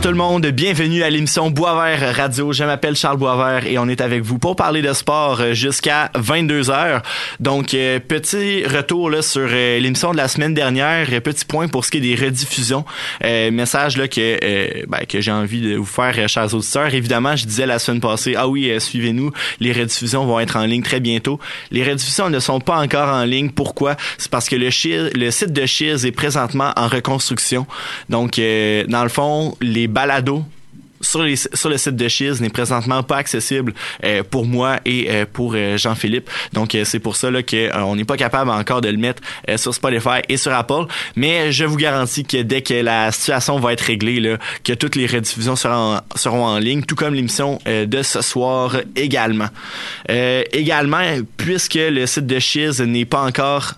Bonjour tout le monde, bienvenue à l'émission Boisvert Radio. Je m'appelle Charles Boisvert et on est avec vous pour parler de sport euh, jusqu'à 22 heures. Donc euh, petit retour là sur euh, l'émission de la semaine dernière, petit point pour ce qui est des rediffusions. message là que ben, que j'ai envie de vous faire chers auditeurs. Évidemment, je disais la semaine passée, ah oui, suivez-nous, les rediffusions vont être en ligne très bientôt. Les rediffusions ne sont pas encore en ligne. Pourquoi? C'est parce que le le site de Cheers est présentement en reconstruction. Donc dans le fond, les balados sur, sur le site de Chiz n'est présentement pas accessible euh, pour moi et euh, pour euh, Jean-Philippe. Donc c'est pour ça là que on n'est pas capable encore de le mettre sur Spotify et sur Apple, mais je vous garantis que dès que la situation va être réglée que toutes les rediffusions seront seront en ligne, tout comme l'émission de ce soir également. également puisque le site de Chiz n'est pas encore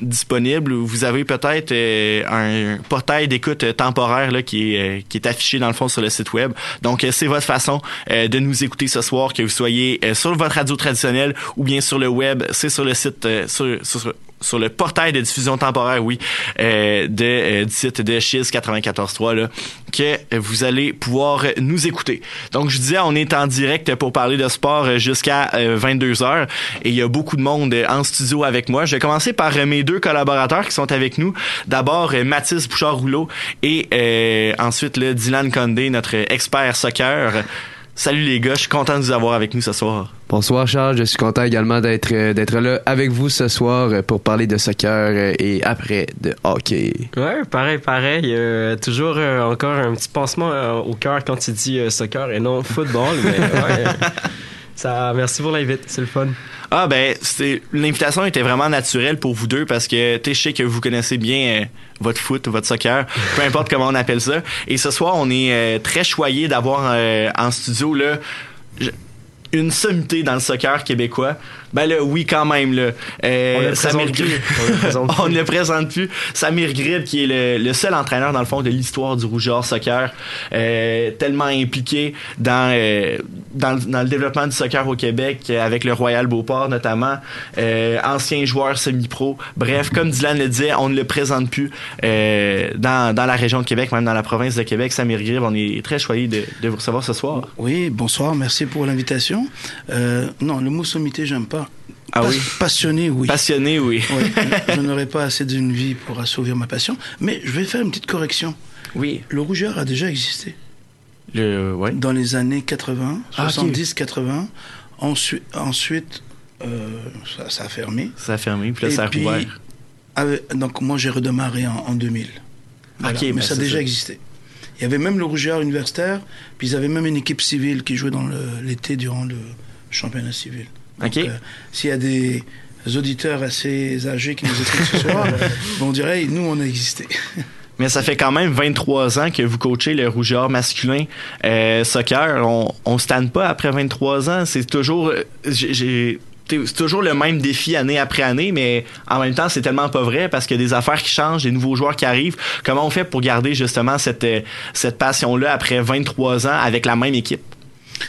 disponible. Vous avez peut-être euh, un portail d'écoute temporaire là, qui, est, euh, qui est affiché dans le fond sur le site web. Donc, euh, c'est votre façon de nous écouter ce soir, que vous soyez sur votre radio traditionnelle ou bien sur le web. C'est sur le site, sur, sur le portail de diffusion temporaire, oui, euh, de, euh, du site de Chiz 94.3, là, que vous allez pouvoir nous écouter. Donc, je disais, on est en direct pour parler de sport jusqu'à 22 euh, heures et il y a beaucoup de monde en studio avec moi. Je vais commencer par mes deux collaborateurs qui sont avec nous. D'abord, Mathis Bouchard-Rouleau et ensuite le Dylan Condé, notre expert soccer. Salut les gars, je suis content de vous avoir avec nous ce soir. Bonsoir Charles, je suis content également d'être euh, d'être là avec vous ce soir euh, pour parler de soccer euh, et après de hockey. Ouais, pareil, pareil. toujours encore un petit pansement au cœur quand tu dis soccer et non football. mais ouais, ça, merci pour l'invite, c'est le fun. Ah ben, c'est l'invitation était vraiment naturelle pour vous deux parce que tu sais que vous connaissez bien euh, votre foot, votre soccer, peu importe comment on appelle ça. Et ce soir, on est euh, très choyé d'avoir euh, en studio là une sommité dans le soccer québécois. Ben là, oui, quand même. Là. Euh, on, le Samir on, le présente plus. Samir Grib, qui est le, seul entraîneur, dans le fond, de l'histoire du Rougeur Soccer, euh, tellement impliqué dans, euh, dans, dans, le développement du soccer au Québec, avec le Royal Beauport notamment, euh, ancien joueur semi-pro. Bref, comme Dylan le disait, on ne le présente plus euh, dans, dans la région de Québec, même dans la province de Québec. Samir Grib, on est très choyé de, de vous recevoir ce soir. Oui, bonsoir, merci pour l'invitation. non, le mot sommité, j'aime pas. Ah oui. Passionné, oui. Passionné, oui. je n'aurais pas assez d'une vie pour assouvir ma passion. Mais je vais faire une petite correction. Oui. Le rougeur a déjà existé. Le, ouais. Dans les années 80, 70, 80. Ensuite, ensuite euh, ça, a fermé. Ça a fermé, puis là, ça a rouvert. donc, moi, j'ai redémarré en, 2000. mais ben, ça a déjà existé. Il y avait même le rougeur universitaire, puis ils avaient même une équipe civile qui jouait dans l'été durant le championnat civil. Euh, s'il y a des auditeurs assez âgés qui nous écoutent ce soir, on dirait, nous, on a existé. Mais ça fait quand même 23 ans que vous coachez le rougeur masculin euh, soccer. On, on se tanne pas après 23 ans. C'est toujours, c'est toujours le même défi année après année, mais en même temps, c'est tellement pas vrai parce qu'il y a des affaires qui changent, des nouveaux joueurs qui arrivent. Comment on fait pour garder justement cette, euh, cette passion-là après 23 ans avec la même équipe?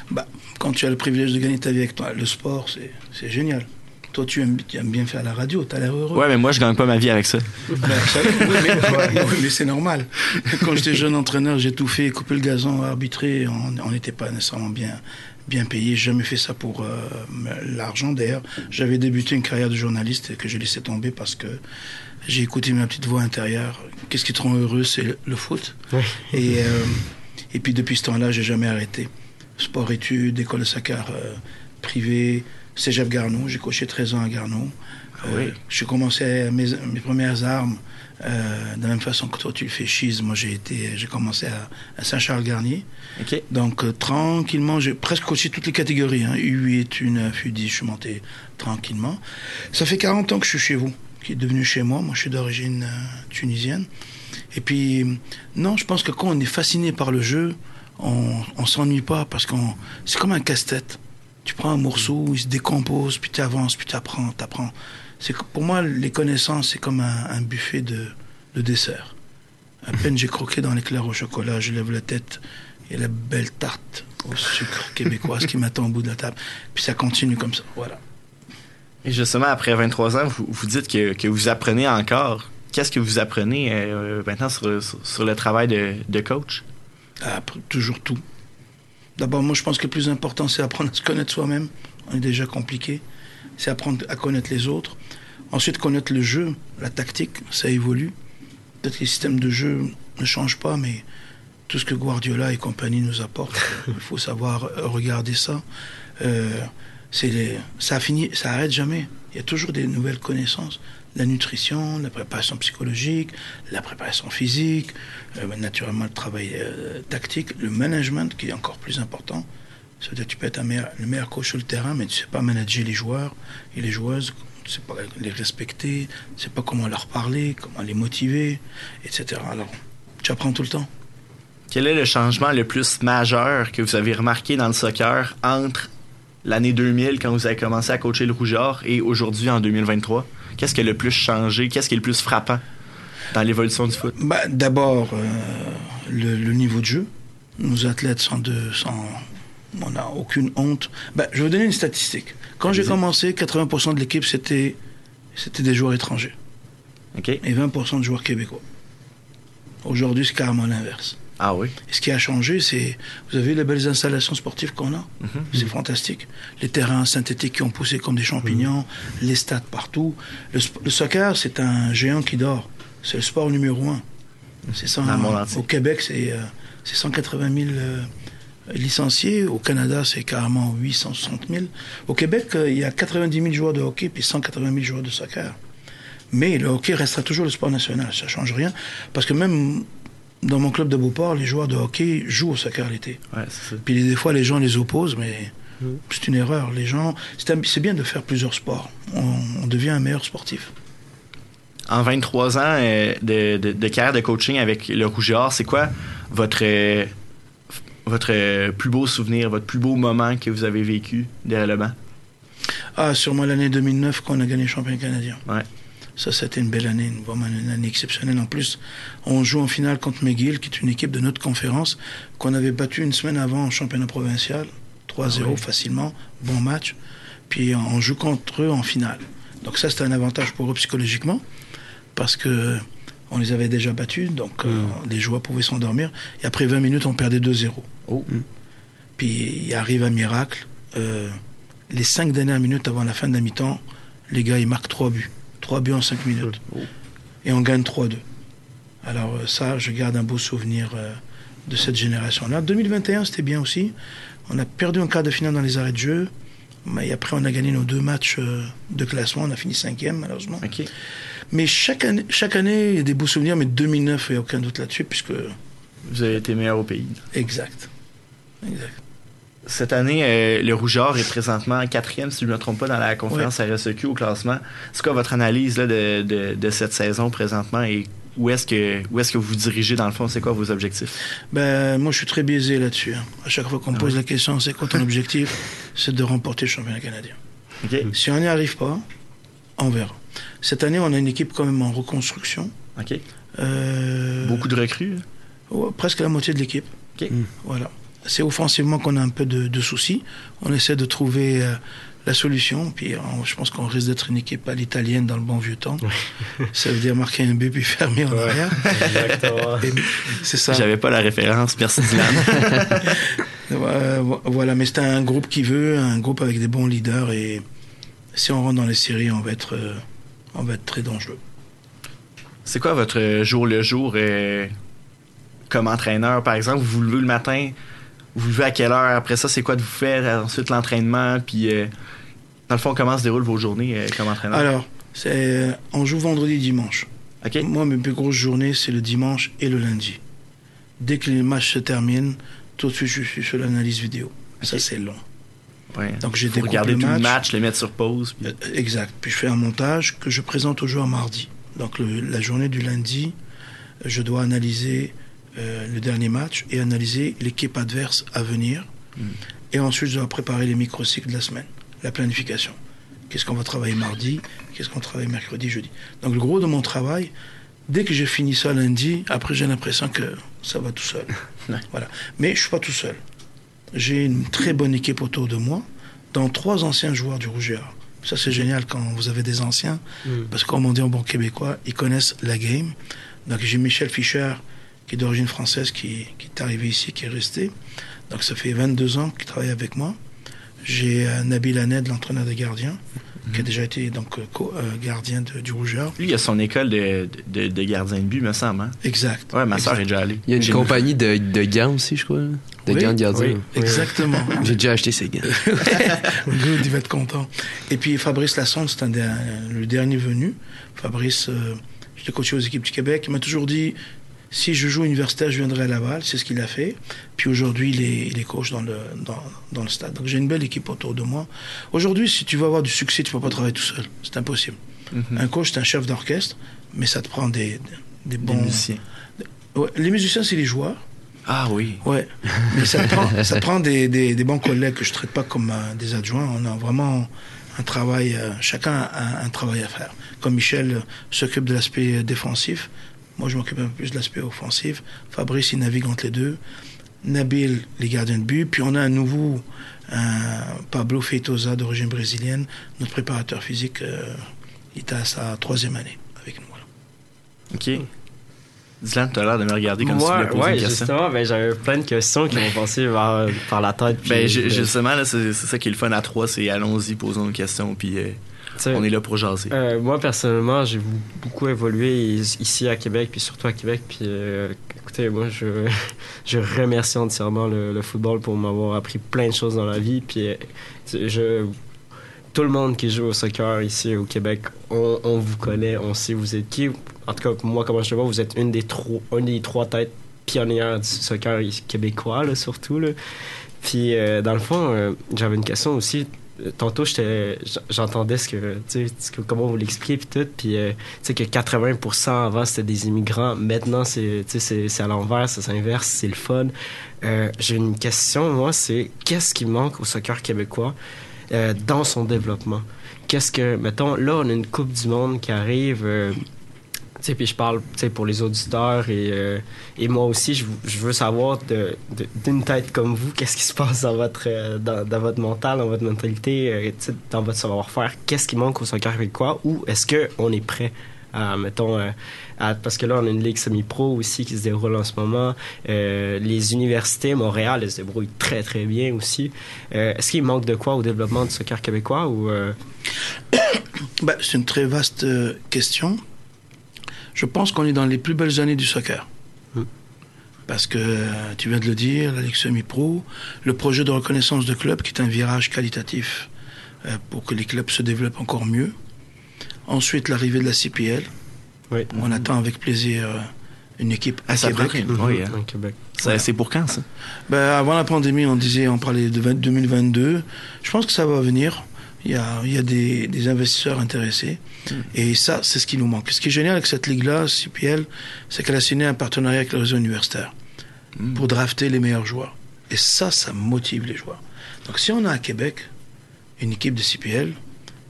Bah, quand tu as le privilège de gagner ta vie avec toi, le sport, c'est génial. Toi, tu aimes, bien faire la radio, tu as l'air heureux. Ouais, mais moi, je gagne pas ma vie avec ça. Ben, oui, mais, c'est normal. Quand j'étais jeune entraîneur, j'ai tout fait, couper le gazon, arbitrer. On n'était pas nécessairement bien, bien payé. J'ai jamais fait ça pour euh, l'argent. D'ailleurs, j'avais débuté une carrière de journaliste que j'ai laissé tomber parce que j'ai écouté ma petite voix intérieure. Qu'est-ce qui te rend heureux C'est le, foot. Et, euh, et puis depuis ce temps-là, j'ai jamais arrêté sport-études, école de soccer euh, privée, Cégep Garneau. J'ai coché 13 ans à Garneau. Ah oui. J'ai commencé mes, mes, premières armes euh, de la même façon que toi tu le fais chise. Moi j'ai été, j'ai commencé à, Saint-Charles-Garnier. Donc euh, tranquillement, j'ai presque coaché toutes les catégories. Hein. U8, U9, U10, je suis monté tranquillement. Ça fait 40 ans que je suis chez vous, qui est devenu chez moi. Moi je suis d'origine tunisienne. Et puis non, je pense que quand on est fasciné par le jeu, on, on s'ennuie pas parce qu'on c'est comme un casse-tête. Tu prends un morceau, il se décompose, puis tu avances, puis tu apprends, tu apprends. Pour moi les connaissances c'est comme un, buffet de, de, dessert. À peine j'ai croqué dans l'éclair au chocolat, je lève la tête et la belle tarte au sucre québécoise qui m'attend au bout de la table. Puis ça continue comme ça. Voilà. Et justement, après 23 ans, vous, vous dites que, que vous apprenez encore qu'est-ce que vous apprenez euh, maintenant sur, sur, le travail de, de coach? Ah, toujours tout. D'abord, moi, je pense que le plus important, c'est apprendre à se connaître soi-même. On est déjà compliqué. C'est apprendre à connaître les autres. Ensuite, connaître le jeu, la tactique, ça évolue. Peut-être que les systèmes de jeu ne changent pas, mais tout ce que Guardiola et compagnie nous apportent, il faut savoir regarder ça. Euh, c'est ça finit, ça arrête jamais. Il y a toujours des nouvelles connaissances. La nutrition, la préparation psychologique, la préparation physique, euh, naturellement le travail euh, tactique, le management qui est encore plus important. C'est-à-dire que tu peux être le meilleur coach sur le terrain, mais tu ne sais pas manager les joueurs et les joueuses, tu ne sais pas les respecter, tu ne sais pas comment leur parler, comment les motiver, etc. Alors, tu apprends tout le temps. Quel est le changement le plus majeur que vous avez remarqué dans le soccer entre l'année 2000, quand vous avez commencé à coacher le Rougeur, et aujourd'hui, en 2023? Qu'est-ce qui a le plus changé? Qu'est-ce qui est le plus frappant dans l'évolution du foot? Bah, D'abord, euh, le, niveau de jeu. Nos athlètes sont de, on n'a aucune honte. Bah, je vais vous donner une statistique. Quand j'ai commencé, 80% de l'équipe, c'était, c'était des joueurs étrangers. Et 20% de joueurs québécois. Aujourd'hui, c'est carrément l'inverse. Ah oui. ce qui a changé, c'est. Vous avez les belles installations sportives qu'on a mhm. C'est fantastique. Les terrains synthétiques qui ont poussé comme des champignons, mhm. les stades partout. Le, soccer, c'est un géant qui dort. C'est le sport numéro un. C'est ça. au Québec, c'est 180 euh, 000 euh, licenciés. Au Canada, c'est carrément 860 000. Au Québec, euh, il y a 90 000 joueurs de hockey puis 180 000 joueurs de soccer. Mais le hockey restera toujours le sport national. Ça change rien. Parce que même dans mon club de Beauport, les joueurs de hockey jouent au soccer l'été. Puis des fois, les gens les opposent, mais mm. c'est une erreur. Les gens, c'est bien de faire plusieurs sports. On, devient un meilleur sportif. En 23 ans euh, de, carrière de coaching avec le Rougeur, c'est quoi votre votre plus beau souvenir, votre plus beau moment que vous avez vécu derrière le banc? Ah, sûrement l'année 2009 qu'on a gagné le champion canadien. Ouais. Ça, c'était une belle année, vraiment une année exceptionnelle. En plus, on joue en finale contre McGill, qui est une équipe de notre conférence, qu'on avait battu une semaine avant en championnat provincial, 3-0 ah facilement, bon match. Puis on joue contre eux en finale. Donc ça, c'était un avantage pour eux psychologiquement, parce que on les avait déjà battus, donc euh, hmm. les joueurs pouvaient s'endormir. Et après 20 minutes, on perdait 2-0. Puis il arrive un miracle. Euh, les cinq dernières minutes avant la fin de la mi-temps, les gars, ils marquent trois buts. 3 buts en 5 minutes. Et on gagne 3-2. Alors euh, ça, je garde un beau souvenir euh, de cette génération-là. 2021, c'était bien aussi. On a perdu un quart de finale dans les arrêts de jeu. Mais après, on a gagné nos deux matchs euh, de classement. On a fini cinquième, malheureusement. Mais chaque année, chaque année, il y a des beaux souvenirs. Mais 2009, il n'y a aucun doute là-dessus, puisque... Vous avez été meilleur au pays. Exact. Exact. Cette année, euh, le Rougeur est présentement quatrième, si je ne me trompe pas, dans la conférence RSEQ au classement. C'est quoi votre analyse de, cette saison présentement et où est-ce que où est-ce que vous dirigez dans le fond? C'est quoi vos objectifs? Ben moi, je suis très biaisé là-dessus. Hein. À chaque fois qu'on me ah pose la question, c'est quoi ton objectif? C'est de remporter le championnat canadien. Si on n'y arrive pas, on verra. Cette année, on a une équipe quand même en reconstruction. Euh, Beaucoup de recrues. presque la moitié de l'équipe. Voilà c'est offensivement qu'on a un peu de, soucis. On essaie de trouver euh, la solution. Puis je pense qu'on risque d'être une équipe à l'italienne dans le bon vieux temps. ça veut dire marquer un but puis fermer en arrière. c'est ça. J'avais pas la référence. Merci Dylan. voilà, mais c'est un groupe qui veut, un groupe avec des bons leaders. Et si on rentre dans les séries, on va être, euh, on va être très dangereux. C'est quoi votre jour le jour comme entraîneur, par exemple? Vous vous levez le matin, vous levez à quelle heure? Après ça, c'est quoi de vous faire? Ensuite, l'entraînement, puis euh, dans le fond, comment se déroulent vos journées euh, comme entraîneur? Alors, c'est, euh, on joue vendredi dimanche. Moi, mes plus grosses journées, c'est le dimanche et le lundi. Dès que les matchs se terminent, tout de suite, je suis sur l'analyse vidéo. Ça, c'est long. Donc, j'ai regarder le tout le match, les mettre sur pause. Exact. Puis je fais un montage que je présente aux joueurs mardi. Donc, la journée du lundi, je dois analyser euh, le dernier match et analyser l'équipe adverse à venir. Mm. Et ensuite, je dois préparer les microcycles de la semaine, la planification. Qu'est-ce qu'on va travailler mardi Qu'est-ce qu'on travaille mercredi, jeudi Donc, le gros de mon travail, dès que j'ai fini ça lundi, après, j'ai l'impression que ça va tout seul. voilà. Mais je suis pas tout seul. J'ai une très bonne équipe autour de moi, dont trois anciens joueurs du Rouge Ça, c'est génial quand vous avez des anciens, mm. parce que comme on dit en bon québécois, ils connaissent la game. Donc, j'ai Michel Fischer, qui est d'origine française, qui, qui, est arrivé ici, qui est resté. Donc, ça fait 22 ans qu'il travaille avec moi. J'ai euh, Nabil Aned, l'entraîneur des gardiens, qui a déjà été donc euh, euh, gardien du Rougeur. Lui, il a son école de, de, de gardien de but, me semble. Hein? Exact. Ouais, ma soeur est déjà allée. Il y a une compagnie de, de gants aussi, je crois. De gants de gardien. Oui, exactement. J'ai déjà acheté ces gants. Good, il va être content. Et puis Fabrice Lassonde, c'est le dernier venu. Fabrice, euh, je l'ai coaché aux équipes du Québec. Il m'a toujours dit si je joue universitaire, je viendrai à Laval. C'est ce qu'il a fait. Puis aujourd'hui, il est, il est coach dans le, dans, dans le stade. Donc j'ai une belle équipe autour de moi. Aujourd'hui, si tu veux avoir du succès, tu ne peux pas travailler tout seul. C'est impossible. Mhm. Un coach, c'est un chef d'orchestre, mais ça te prend des, des bons. Des musiciens. Ouais, les musiciens, c'est les joueurs. Ah oui. Ouais. Mais ça prend, ça prend des, des, des, bons collègues que je traite pas comme euh, des adjoints. On a vraiment un travail, euh, chacun a un, travail à faire. Comme Michel euh, s'occupe de l'aspect défensif, moi, je m'occupe un peu plus de l'aspect offensif. Fabrice, il navigue entre les deux. Nabil, les gardiens de but. Puis on a un nouveau, Pablo Feitosa, d'origine brésilienne, notre préparateur physique. Euh, il est à sa troisième année avec nous. OK. Dylan, tu as l'air de me regarder comme si tu voulais poser ouais, une question. justement, ben, j'avais plein de questions qui m'ont passé par la tête. ben, justement, c'est ça qui est le fun à trois, c'est allons-y, posons une question, puis euh, on est là pour jaser. Euh, moi, personnellement, j'ai beaucoup évolué ici à Québec, puis surtout à Québec. Puis euh, écoutez, moi, je, je remercie entièrement le, football pour m'avoir appris plein de choses dans la vie. Puis euh, je, tout le monde qui joue au soccer ici au Québec, on, on vous connaît, on sait vous êtes qui. En tout cas, moi, comment je le vois, vous êtes une des, trois, une des trois têtes pionnières du soccer québécois, là, surtout. Là. Puis, dans le fond, j'avais une question aussi tantôt j'entendais ce que tu sais comment vous l'expliquez puis tout puis euh, tu sais que 80% avant c'était des immigrants. Maintenant c'est c'est à l'envers ça s'inverse c'est le fun. Euh, j'ai une question moi c'est qu'est-ce qui manque au soccer québécois euh, dans son développement? Qu'est-ce que mettons là on a une coupe du monde qui arrive sais, puis je parle pour les auditeurs et, euh, moi aussi, je, veux savoir d'une tête comme vous, qu'est-ce qui se passe dans votre, euh, dans, votre mental, dans votre mentalité, euh, dans votre savoir-faire. Qu'est-ce qui manque au soccer quoi ou est-ce qu'on est prêt à, mettons, parce que là, on a une ligue semi-pro aussi qui se déroule en ce moment. les universités, Montréal, elles se débrouillent très, très bien aussi. est-ce qu'il manque de quoi au développement du soccer québécois ou... Ben, c'est une très vaste question je pense qu'on est dans les plus belles années du soccer. Hmm. Parce que, tu viens de le dire, la Ligue semi-pro, le projet de reconnaissance de clubs, qui est un virage qualitatif euh, pour que les clubs se développent encore mieux. Ensuite, l'arrivée de la CPL. Oui. On attend avec plaisir euh, une équipe à Québec. Oui, hein. Québec. C'est pour quand, ça? Ben, avant la pandémie, on disait, on parlait de 2022. Je pense que ça va venir. Il y a, il y a des, des, investisseurs intéressés. Hmm. Et ça, c'est ce qui nous manque. Ce qui est génial avec cette ligue-là, CPL, c'est qu'elle a signé un partenariat avec le réseau universitaire hmm. pour drafter les meilleurs joueurs. Et ça, ça motive les joueurs. Donc si on a à Québec une équipe de CPL,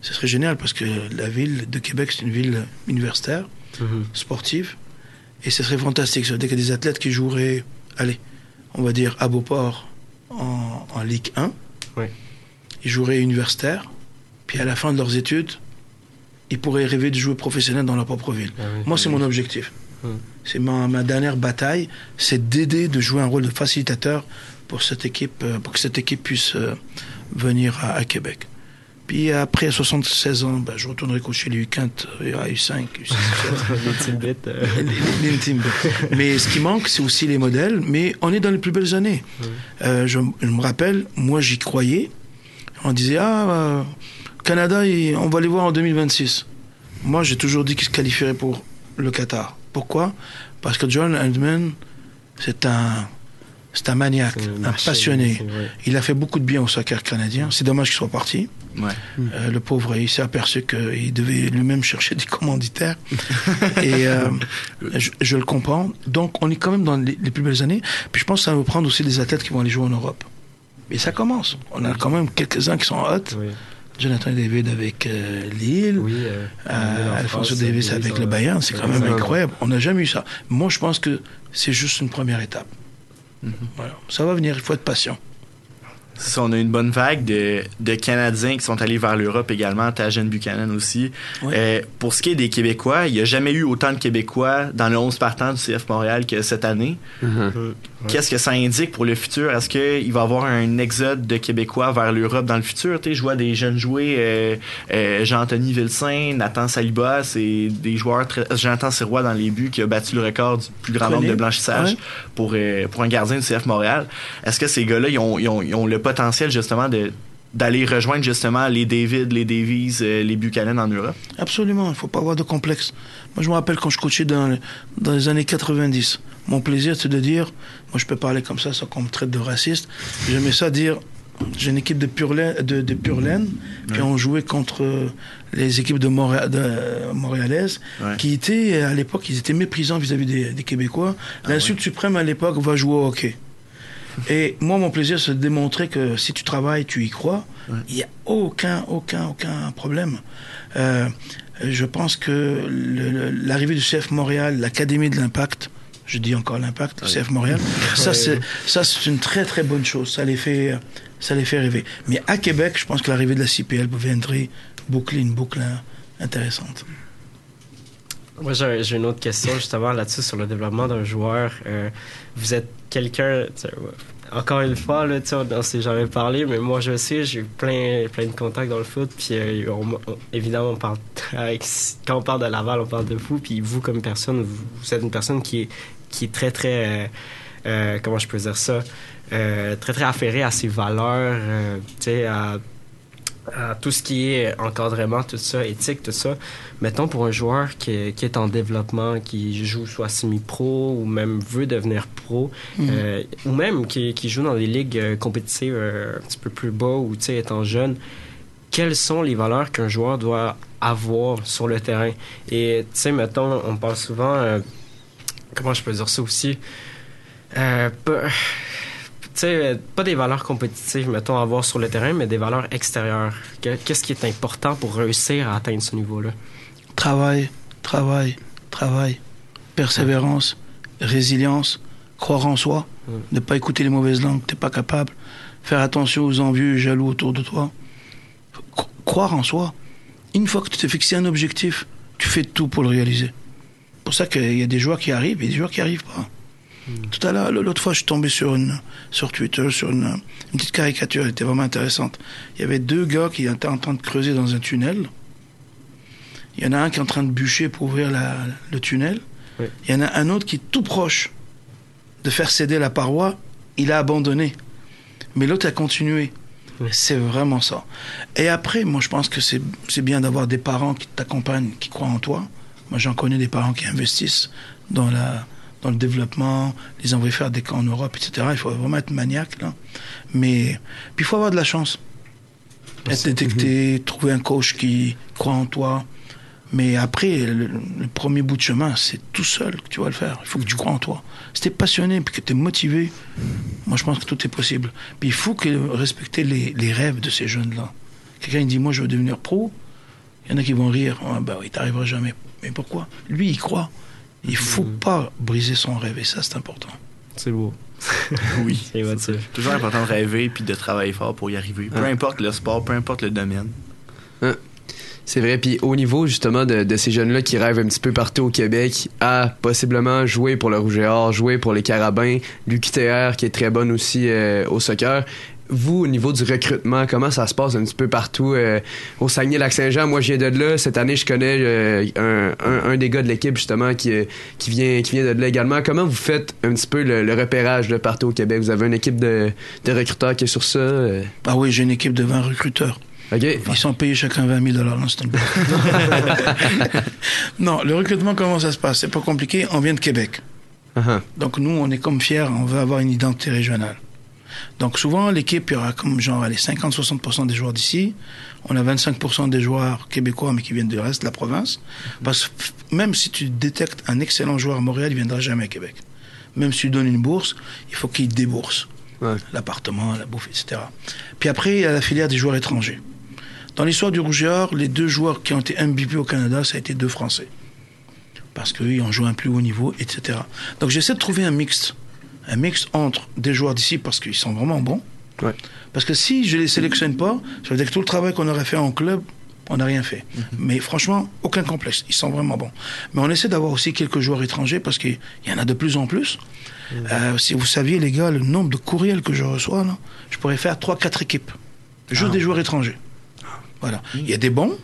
ce serait génial parce que la ville de Québec, c'est une ville universitaire, hmm. sportive. Et ce serait fantastique. Ça veut dire qu'il y a des athlètes qui joueraient, allez, on va dire à Beauport en, en Ligue 1. Oui. Ils joueraient universitaire puis à la fin de leurs études, ils pourraient rêver de jouer professionnel dans leur propre ville. Ah Moi, c'est mon objectif. Hum. C'est ma, ma, dernière bataille, c'est d'aider, de jouer un rôle de facilitateur pour cette équipe, euh, pour que cette équipe puisse euh, venir à, Québec. Puis après 76 ans, ben, je retournerai coacher les U15, U5, U6. Mais ce qui manque, c'est aussi les modèles. Mais on est dans les plus belles années. Hum. Euh, je, je, me rappelle, moi j'y croyais. On disait, ah, Canada, on va les voir en 2026. Moi, j'ai toujours dit qu'il se qualifierait pour le Qatar. Pourquoi? Parce que John Handman, c'est un, c'est un maniaque, un passionné. Il a fait beaucoup de bien au soccer canadien. C'est dommage qu'il soit parti. Euh, le pauvre, il s'est aperçu qu'il devait lui-même chercher des commanditaires. et euh, je, le comprends. Donc, on est quand même dans les, plus belles années. Puis je pense que ça va prendre aussi des athlètes qui vont aller jouer en Europe. Et ça commence. On a quand même quelques-uns qui sont hot. Jonathan David avec euh, Lille, oui, euh, euh, Alfonso Davis avec le Bayern, c'est quand même incroyable. On n'a jamais eu ça. Moi, je pense que c'est juste une première étape. Mhm. Voilà. Ça va venir, il faut être patient. on a une bonne vague de, de Canadiens qui sont allés vers l'Europe également, Tajen Buchanan aussi. Euh, pour ce qui est des Québécois, il n'y a jamais eu autant de Québécois dans le 11 partant du CF Montréal que cette année. Mm-hmm. Qu'est-ce que ça indique pour le futur? Est-ce qu'il va y avoir un exode de Québécois vers l'Europe dans le futur? je vois des jeunes jouer, euh, euh, Jean-Anthony Vilsain, Nathan Saliba, c'est des joueurs, très, Jean-Anthony Sirois dans les buts qui a battu le record du plus grand nombre de blanchissages pour, pour un gardien du CF Montréal. Est-ce que ces gars-là, ils ont, ils ont, ils ont le potentiel justement de d'aller rejoindre justement les David, les Davies, euh, les Buchanan en Europe? Absolument, il ne faut pas avoir de complexe. Moi, je me rappelle quand je coachais dans, dans les années 90. Mon plaisir, c'est de dire, moi je peux parler comme ça sans qu'on me traite de raciste, j'aimais ça dire, j'ai une équipe de pure laine, de, de pure laine puis on jouait contre les équipes de, de montréalaises qui étaient, à l'époque, ils étaient méprisants vis-à-vis des, Québécois. Ah L'insulte suprême à l'époque va jouer au hockey. Et moi, mon plaisir, c'est de démontrer que si tu travailles, tu y crois. Il n'y a aucun, aucun, aucun problème. Euh, je pense que l'arrivée du CF Montréal, l'Académie de l'Impact, je dis encore l'Impact, le CF Montréal, ça c'est ça c'est une très très bonne chose. Ça les fait ça les fait rêver. Mais à Québec, je pense que l'arrivée de la CPL viendrait boucler une boucle intéressante. Moi, j'ai une autre question justement là-dessus sur le développement d'un joueur. Euh, vous êtes quelqu'un, encore une fois, là, on s'est jamais parlé, mais moi je sais, j'ai eu plein, plein de contacts dans le foot, puis euh, évidemment, on parle, quand on parle de Laval, on parle de vous, puis vous comme personne, vous, êtes une personne qui est, qui est très, très, euh, euh, comment je peux dire ça, très, très affairée à ses valeurs, tu sais, tout ce qui est encadrement, tout ça, éthique, tout ça. Mettons pour un joueur qui est, en développement, qui joue soit semi-pro ou même veut devenir pro, mhm. euh, ou même qui, joue dans des ligues euh, compétitives euh, un petit peu plus bas ou étant jeune, quelles sont les valeurs qu'un joueur doit avoir sur le terrain? Et tu sais, mettons, on parle souvent, comment je peux dire ça aussi? Sais, pas des valeurs compétitives, mettons, à avoir sur le terrain, mais des valeurs extérieures. Qu'est-ce qui est important pour réussir à atteindre ce niveau-là? Travail, travail, travail, persévérance, résilience, croire en soi, ne pas écouter les mauvaises langues, t'es pas capable, faire attention aux envieux et jaloux autour de toi, croire en soi. Une fois que tu t'es fixé un objectif, tu fais tout pour le réaliser. C'est pour ça qu'il y a des joueurs qui arrivent et des joueurs qui arrivent pas. Tout à l'heure, l'autre fois, je suis tombé sur, une, sur Twitter, sur une, petite caricature, elle était vraiment intéressante. Il y avait deux gars qui étaient en train de creuser dans un tunnel. Il y en a un qui est en train de bûcher pour ouvrir le tunnel. Il y en a un autre qui est tout proche de faire céder la paroi. Il a abandonné. Mais l'autre a continué. C'est vraiment ça. Et après, moi, je pense que c'est bien d'avoir des parents qui t'accompagnent, qui croient en toi. Moi, j'en connais des parents qui investissent dans la, dans le développement, les envoyer faire des camps en Europe, etc. Il faut vraiment être maniaque, là. Mais, puis il faut avoir de la chance. Être détecté, mhm. trouver un coach qui croit en toi. Mais après, le, premier bout de chemin, c'est tout seul que tu vas le faire. Il faut que tu crois en toi. Si t'es passionné puis que tu es motivé, moi je pense que tout est possible. Puis il faut que, respecter les, les rêves de ces jeunes-là. Quelqu'un dit, moi je veux devenir pro. Il y en a qui vont rire. Ah, ben oui, t'arriveras jamais. Mais pourquoi? Lui, il croit. Il faut mm. pas briser son rêve et ça, c'est important. C'est beau. oui. C'est toujours important de rêver puis de travailler fort pour y arriver. Peu importe le sport, peu importe le domaine. Hein. C'est vrai. Puis au niveau justement de, ces jeunes-là qui rêvent un petit peu partout au Québec à possiblement jouer pour le Rouge et Or, jouer pour les Carabins, l'UQTR qui est très bonne aussi euh, au soccer vous, au niveau du recrutement, comment ça se passe un petit peu partout euh, au Saguenay-Lac-Saint-Jean? Moi, je viens de là. Cette année, je connais euh, un, un, des gars de l'équipe, justement, qui, qui, vient, qui vient de là également. Comment vous faites un petit peu le, repérage partout au Québec? Vous avez une équipe de, de recruteurs qui est sur ça? Euh? Ah oui, j'ai une équipe de 20 recruteurs. Okay. Ils sont payés chacun 20 000 dollars. non, le recrutement, comment ça se passe? C'est pas compliqué. On vient de Québec. Uh-huh. Donc nous, on est comme fiers, on veut avoir une identité régionale. Donc souvent, l'équipe, il y aura comme genre les 50-60% des joueurs d'ici. On a 25% des joueurs québécois, mais qui viennent du reste de la province. Parce que même si tu détectes un excellent joueur à Montréal, il viendra jamais à Québec. Même si tu donnes une bourse, il faut qu'il débourse. L'appartement, la bouffe, etc. Puis après, il y a la filière des joueurs étrangers. Dans l'histoire du Rouge les deux joueurs qui ont été MVP au Canada, ça a été deux Français. Parce qu'ils ont joué un plus haut niveau, etc. Donc j'essaie de trouver un mixte un mix entre des joueurs d'ici parce qu'ils sont vraiment bons, Parce que si je les sélectionne pas, ça veut dire que tout le travail qu'on aurait fait en club, on n'a rien fait. Mhm. Mais franchement, aucun complexe. Ils sont vraiment bons. Mais on essaie d'avoir aussi quelques joueurs étrangers parce qu'il y en a de plus en plus. Mhm. Euh, si vous saviez, les gars, le nombre de courriels que je reçois, là, je pourrais faire 3-4 équipes. Juste ah. des joueurs étrangers. Voilà. Mhm. Il y a des bons,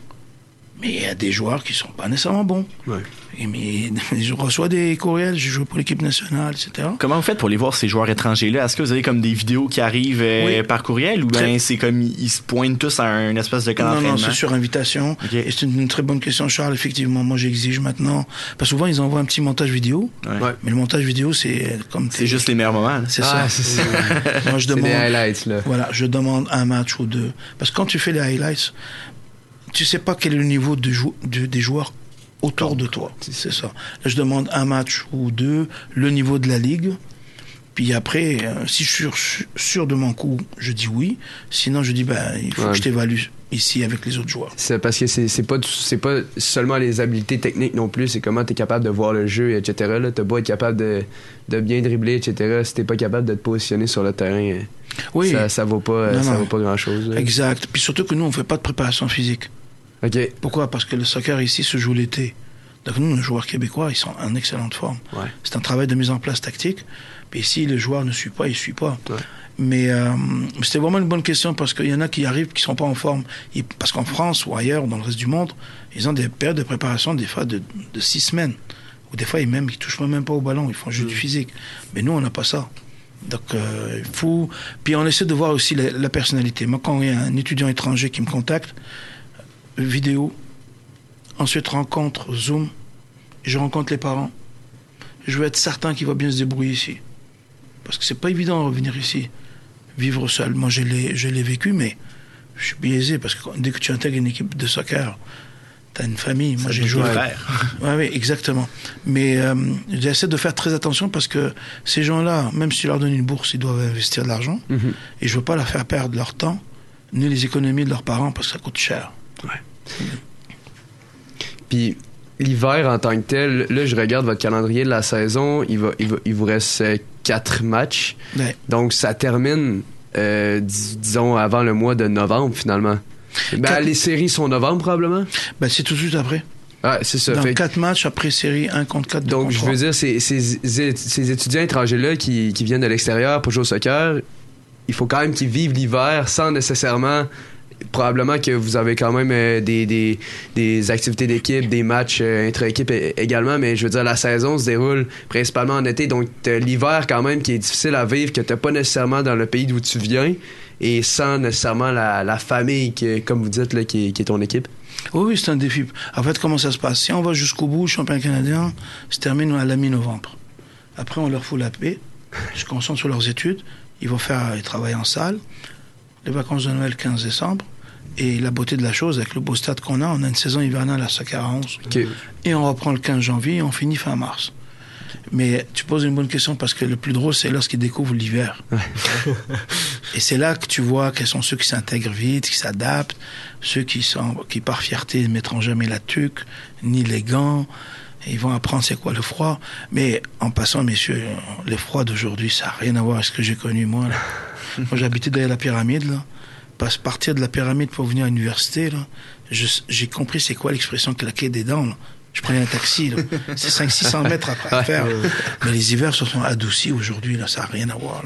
mais il y a des joueurs qui sont pas nécessairement bons. Ouais. Et mais je reçois des courriels, je joue pour l'équipe nationale, etc. Comment vous faites pour les voir ces joueurs étrangers-là? Est-ce que vous avez comme des vidéos qui arrivent euh, par courriel ou bien c'est comme ils se pointent tous à un espèce de camp Non, non, c'est sur invitation. Et c'est une, très bonne question, Charles. Effectivement, moi j'exige maintenant. Parce que souvent ils envoient un petit montage vidéo. Ouais. Mais le montage vidéo, c'est comme. C'est juste les meilleurs moments. C'est ça. Ah, moi je demande. les highlights là. Voilà, je demande un match ou deux. Parce que quand tu fais les highlights, tu sais pas quel est le niveau de des joueurs autour de toi. C'est ça. Là, je demande un match ou deux, le niveau de la ligue. Puis après, euh, si je suis sûr, de mon coup, je dis oui. Sinon, je dis, ben, il faut que je t'évalue ici avec les autres joueurs. C'est parce que c'est pas, pas seulement les habiletés techniques non plus, c'est comment tu es capable de voir le jeu, etc. Tu beau être capable de, de, bien dribbler, etc. Si t'es pas capable de te positionner sur le terrain, oui. ça, ça vaut pas, ça vaut pas grand-chose. Exact. Puis surtout que nous, on fait pas de préparation physique. Pourquoi? Parce que le soccer ici se joue l'été. Donc nous, nos joueurs québécois, ils sont en excellente forme. C'est un travail de mise en place tactique. Puis si le joueur ne suit pas, il ne suit pas. Mais euh, c'était vraiment une bonne question parce qu'il y en a qui arrivent qui sont pas en forme. parce qu'en France ou ailleurs, dans le reste du monde, ils ont des périodes de préparation des fois de, six semaines. Ou des fois, ils même, ils touchent même pas au ballon, ils font juste du mm. physique. Mais nous, on n'a pas ça. Donc, euh, il faut. Puis on essaie de voir aussi la, la personnalité. Moi, quand il y a un étudiant étranger qui me contacte, vidéo, ensuite rencontre Zoom, je rencontre les parents. Je veux être certain qu'il va bien se débrouiller ici. Parce que c'est pas évident de revenir ici, vivre seul. Moi, je l'ai vécu, mais je suis biaisé parce que dès que tu intègres une équipe de soccer, tu as une famille. Moi, j'ai joué. Oui, oui, exactement. Mais euh, j'essaie de faire très attention parce que ces gens-là, même si tu leur donnes une bourse, ils doivent investir de l'argent. Mhm. Et je veux pas leur faire perdre leur temps, ni les économies de leurs parents parce que ça coûte cher. Puis l'hiver en tant que tel, là, je regarde votre calendrier de la saison, il, va, il, vous reste euh, quatre matchs. Donc, ça termine, euh, disons, avant le mois de novembre, finalement. Ben, les séries sont novembre, probablement? Ben, c'est tout de suite après. Ah, c'est ça. Dans quatre matchs après série, un contre quatre. Donc, je veux dire, ces, ces, étudiants étrangers-là qui, qui viennent de l'extérieur pour jouer au soccer, il faut quand même qu'ils vivent l'hiver sans nécessairement probablement que vous avez quand même euh, des, des, activités d'équipe, des matchs euh, intra-équipe également, mais je veux dire, la saison se déroule principalement en été, donc l'hiver quand même qui est difficile à vivre, que t'as pas nécessairement dans le pays d'où tu viens, et sans nécessairement la, famille, qui, comme vous dites, là, qui, est ton équipe. Oui, oui, c'est un défi. En fait, comment ça se passe? Si on va jusqu'au bout, championnat canadien se termine à la mi-novembre. Après, on leur fout la paix, ils se concentrent sur leurs études, ils vont faire, ils travaillent en salle, les vacances de Noël 15 décembre. Et la beauté de la chose, avec le beau stade qu'on a, on a une saison hivernale à à 11. Et on reprend le 15 janvier et on finit fin mars. Mais tu poses une bonne question parce que le plus drôle, c'est lorsqu'ils découvrent l'hiver. et c'est là que tu vois quels sont ceux qui s'intègrent vite, qui s'adaptent, ceux qui, sont, qui par fierté ne mettront jamais la tuque, ni les gants. Ils vont apprendre c'est quoi le froid. Mais en passant, messieurs, le froid d'aujourd'hui, ça n'a rien à voir avec ce que j'ai connu moi. Moi, j'habitais derrière la pyramide, là partir de la pyramide pour venir à l'université, j'ai compris c'est quoi l'expression claquer des dents. Je prenais un taxi, c'est 500-600 mètres après à faire. Mais les hivers se sont adoucis aujourd'hui, là, ça n'a rien à voir.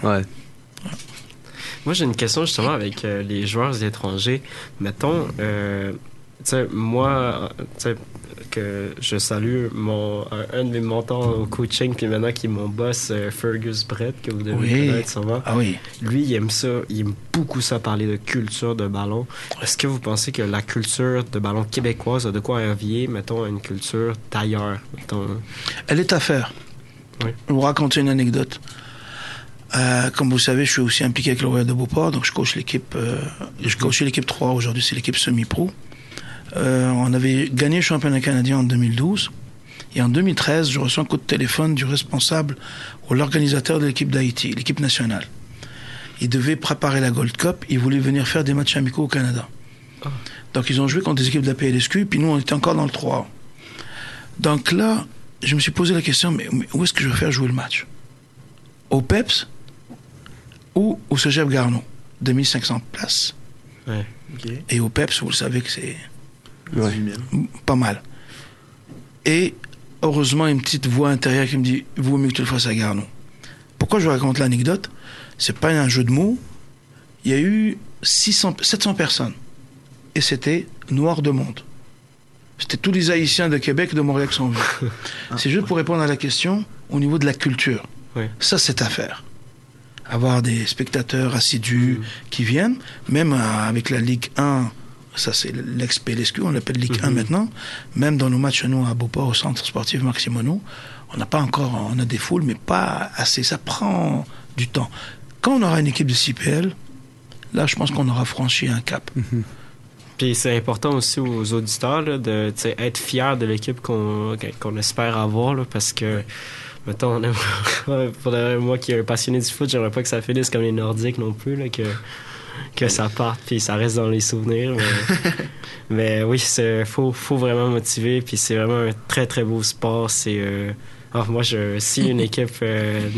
Moi, j'ai une question justement avec euh, les joueurs étrangers. Mettons, euh, sais, moi, que je salue mon, un, de mes montants au coaching, puis maintenant qui est mon boss, euh, Fergus Brett, que vous devez connaître sûrement. Ah oui. Lui, il aime ça, il aime beaucoup ça parler de culture de ballon. Est-ce que vous pensez que la culture de ballon québécoise a de quoi envier, mettons, une culture d'ailleurs? Elle est à faire. Oui. Je vais vous raconter une anecdote. Euh, comme vous savez, je suis aussi impliqué avec le Royal de Beauport, donc je coach l'équipe, euh, je coach l'équipe 3 aujourd'hui, c'est l'équipe semi-pro. Euh, on avait gagné le championnat canadien en 2012. Et en 2013, je reçois un coup de téléphone du responsable ou l'organisateur de l'équipe d'Haïti, l'équipe nationale. Il devait préparer la Gold Cup. Il voulait venir faire des matchs amicaux au Canada. Ah. Donc ils ont joué contre des équipes de la PLSQ, puis nous on était encore dans le 3. Donc là, je me suis posé la question, mais où est-ce que je vais faire jouer le match? Au PEPS ou au Cégep Garneau 2500 places. Ouais. Et au PEPS, vous le savez que c'est Ouais. pas mal. Et heureusement, une petite voix intérieure qui me dit Vaut mieux que tu le fasses à Garneau. Pourquoi je vous raconte l'anecdote? C'est pas un jeu de mots. Il y a eu 600, 700 personnes. Et c'était noir de monde. C'était tous les Haïtiens de Québec et de Montréal qui sont venus. C'est juste pour répondre à la question au niveau de la culture. Ça, c'est à faire. Avoir des spectateurs assidus qui viennent, même euh, avec la Ligue 1, ça c'est l'ex-PLSQ, on l'appelle Ligue 1 Mhm. maintenant, même dans nos matchs, nous, à Beauport, au centre sportif Maximono, on n'a pas encore, on a des foules, mais pas assez. Ça prend du temps. Quand on aura une équipe de CPL, là, je pense qu'on aura franchi un cap. Puis c'est important aussi aux auditeurs là, de être fiers de l'équipe qu'on qu'on espère avoir là, parce que mettons, pour moi qui est un passionné du foot, j'aimerais pas que ça finisse comme les Nordiques non plus là, que que ça parte puis ça reste dans les souvenirs. Mais, mais oui, c'est faut faut vraiment motiver puis c'est vraiment un très très beau sport. C'est euh, ah, moi je si une équipe euh,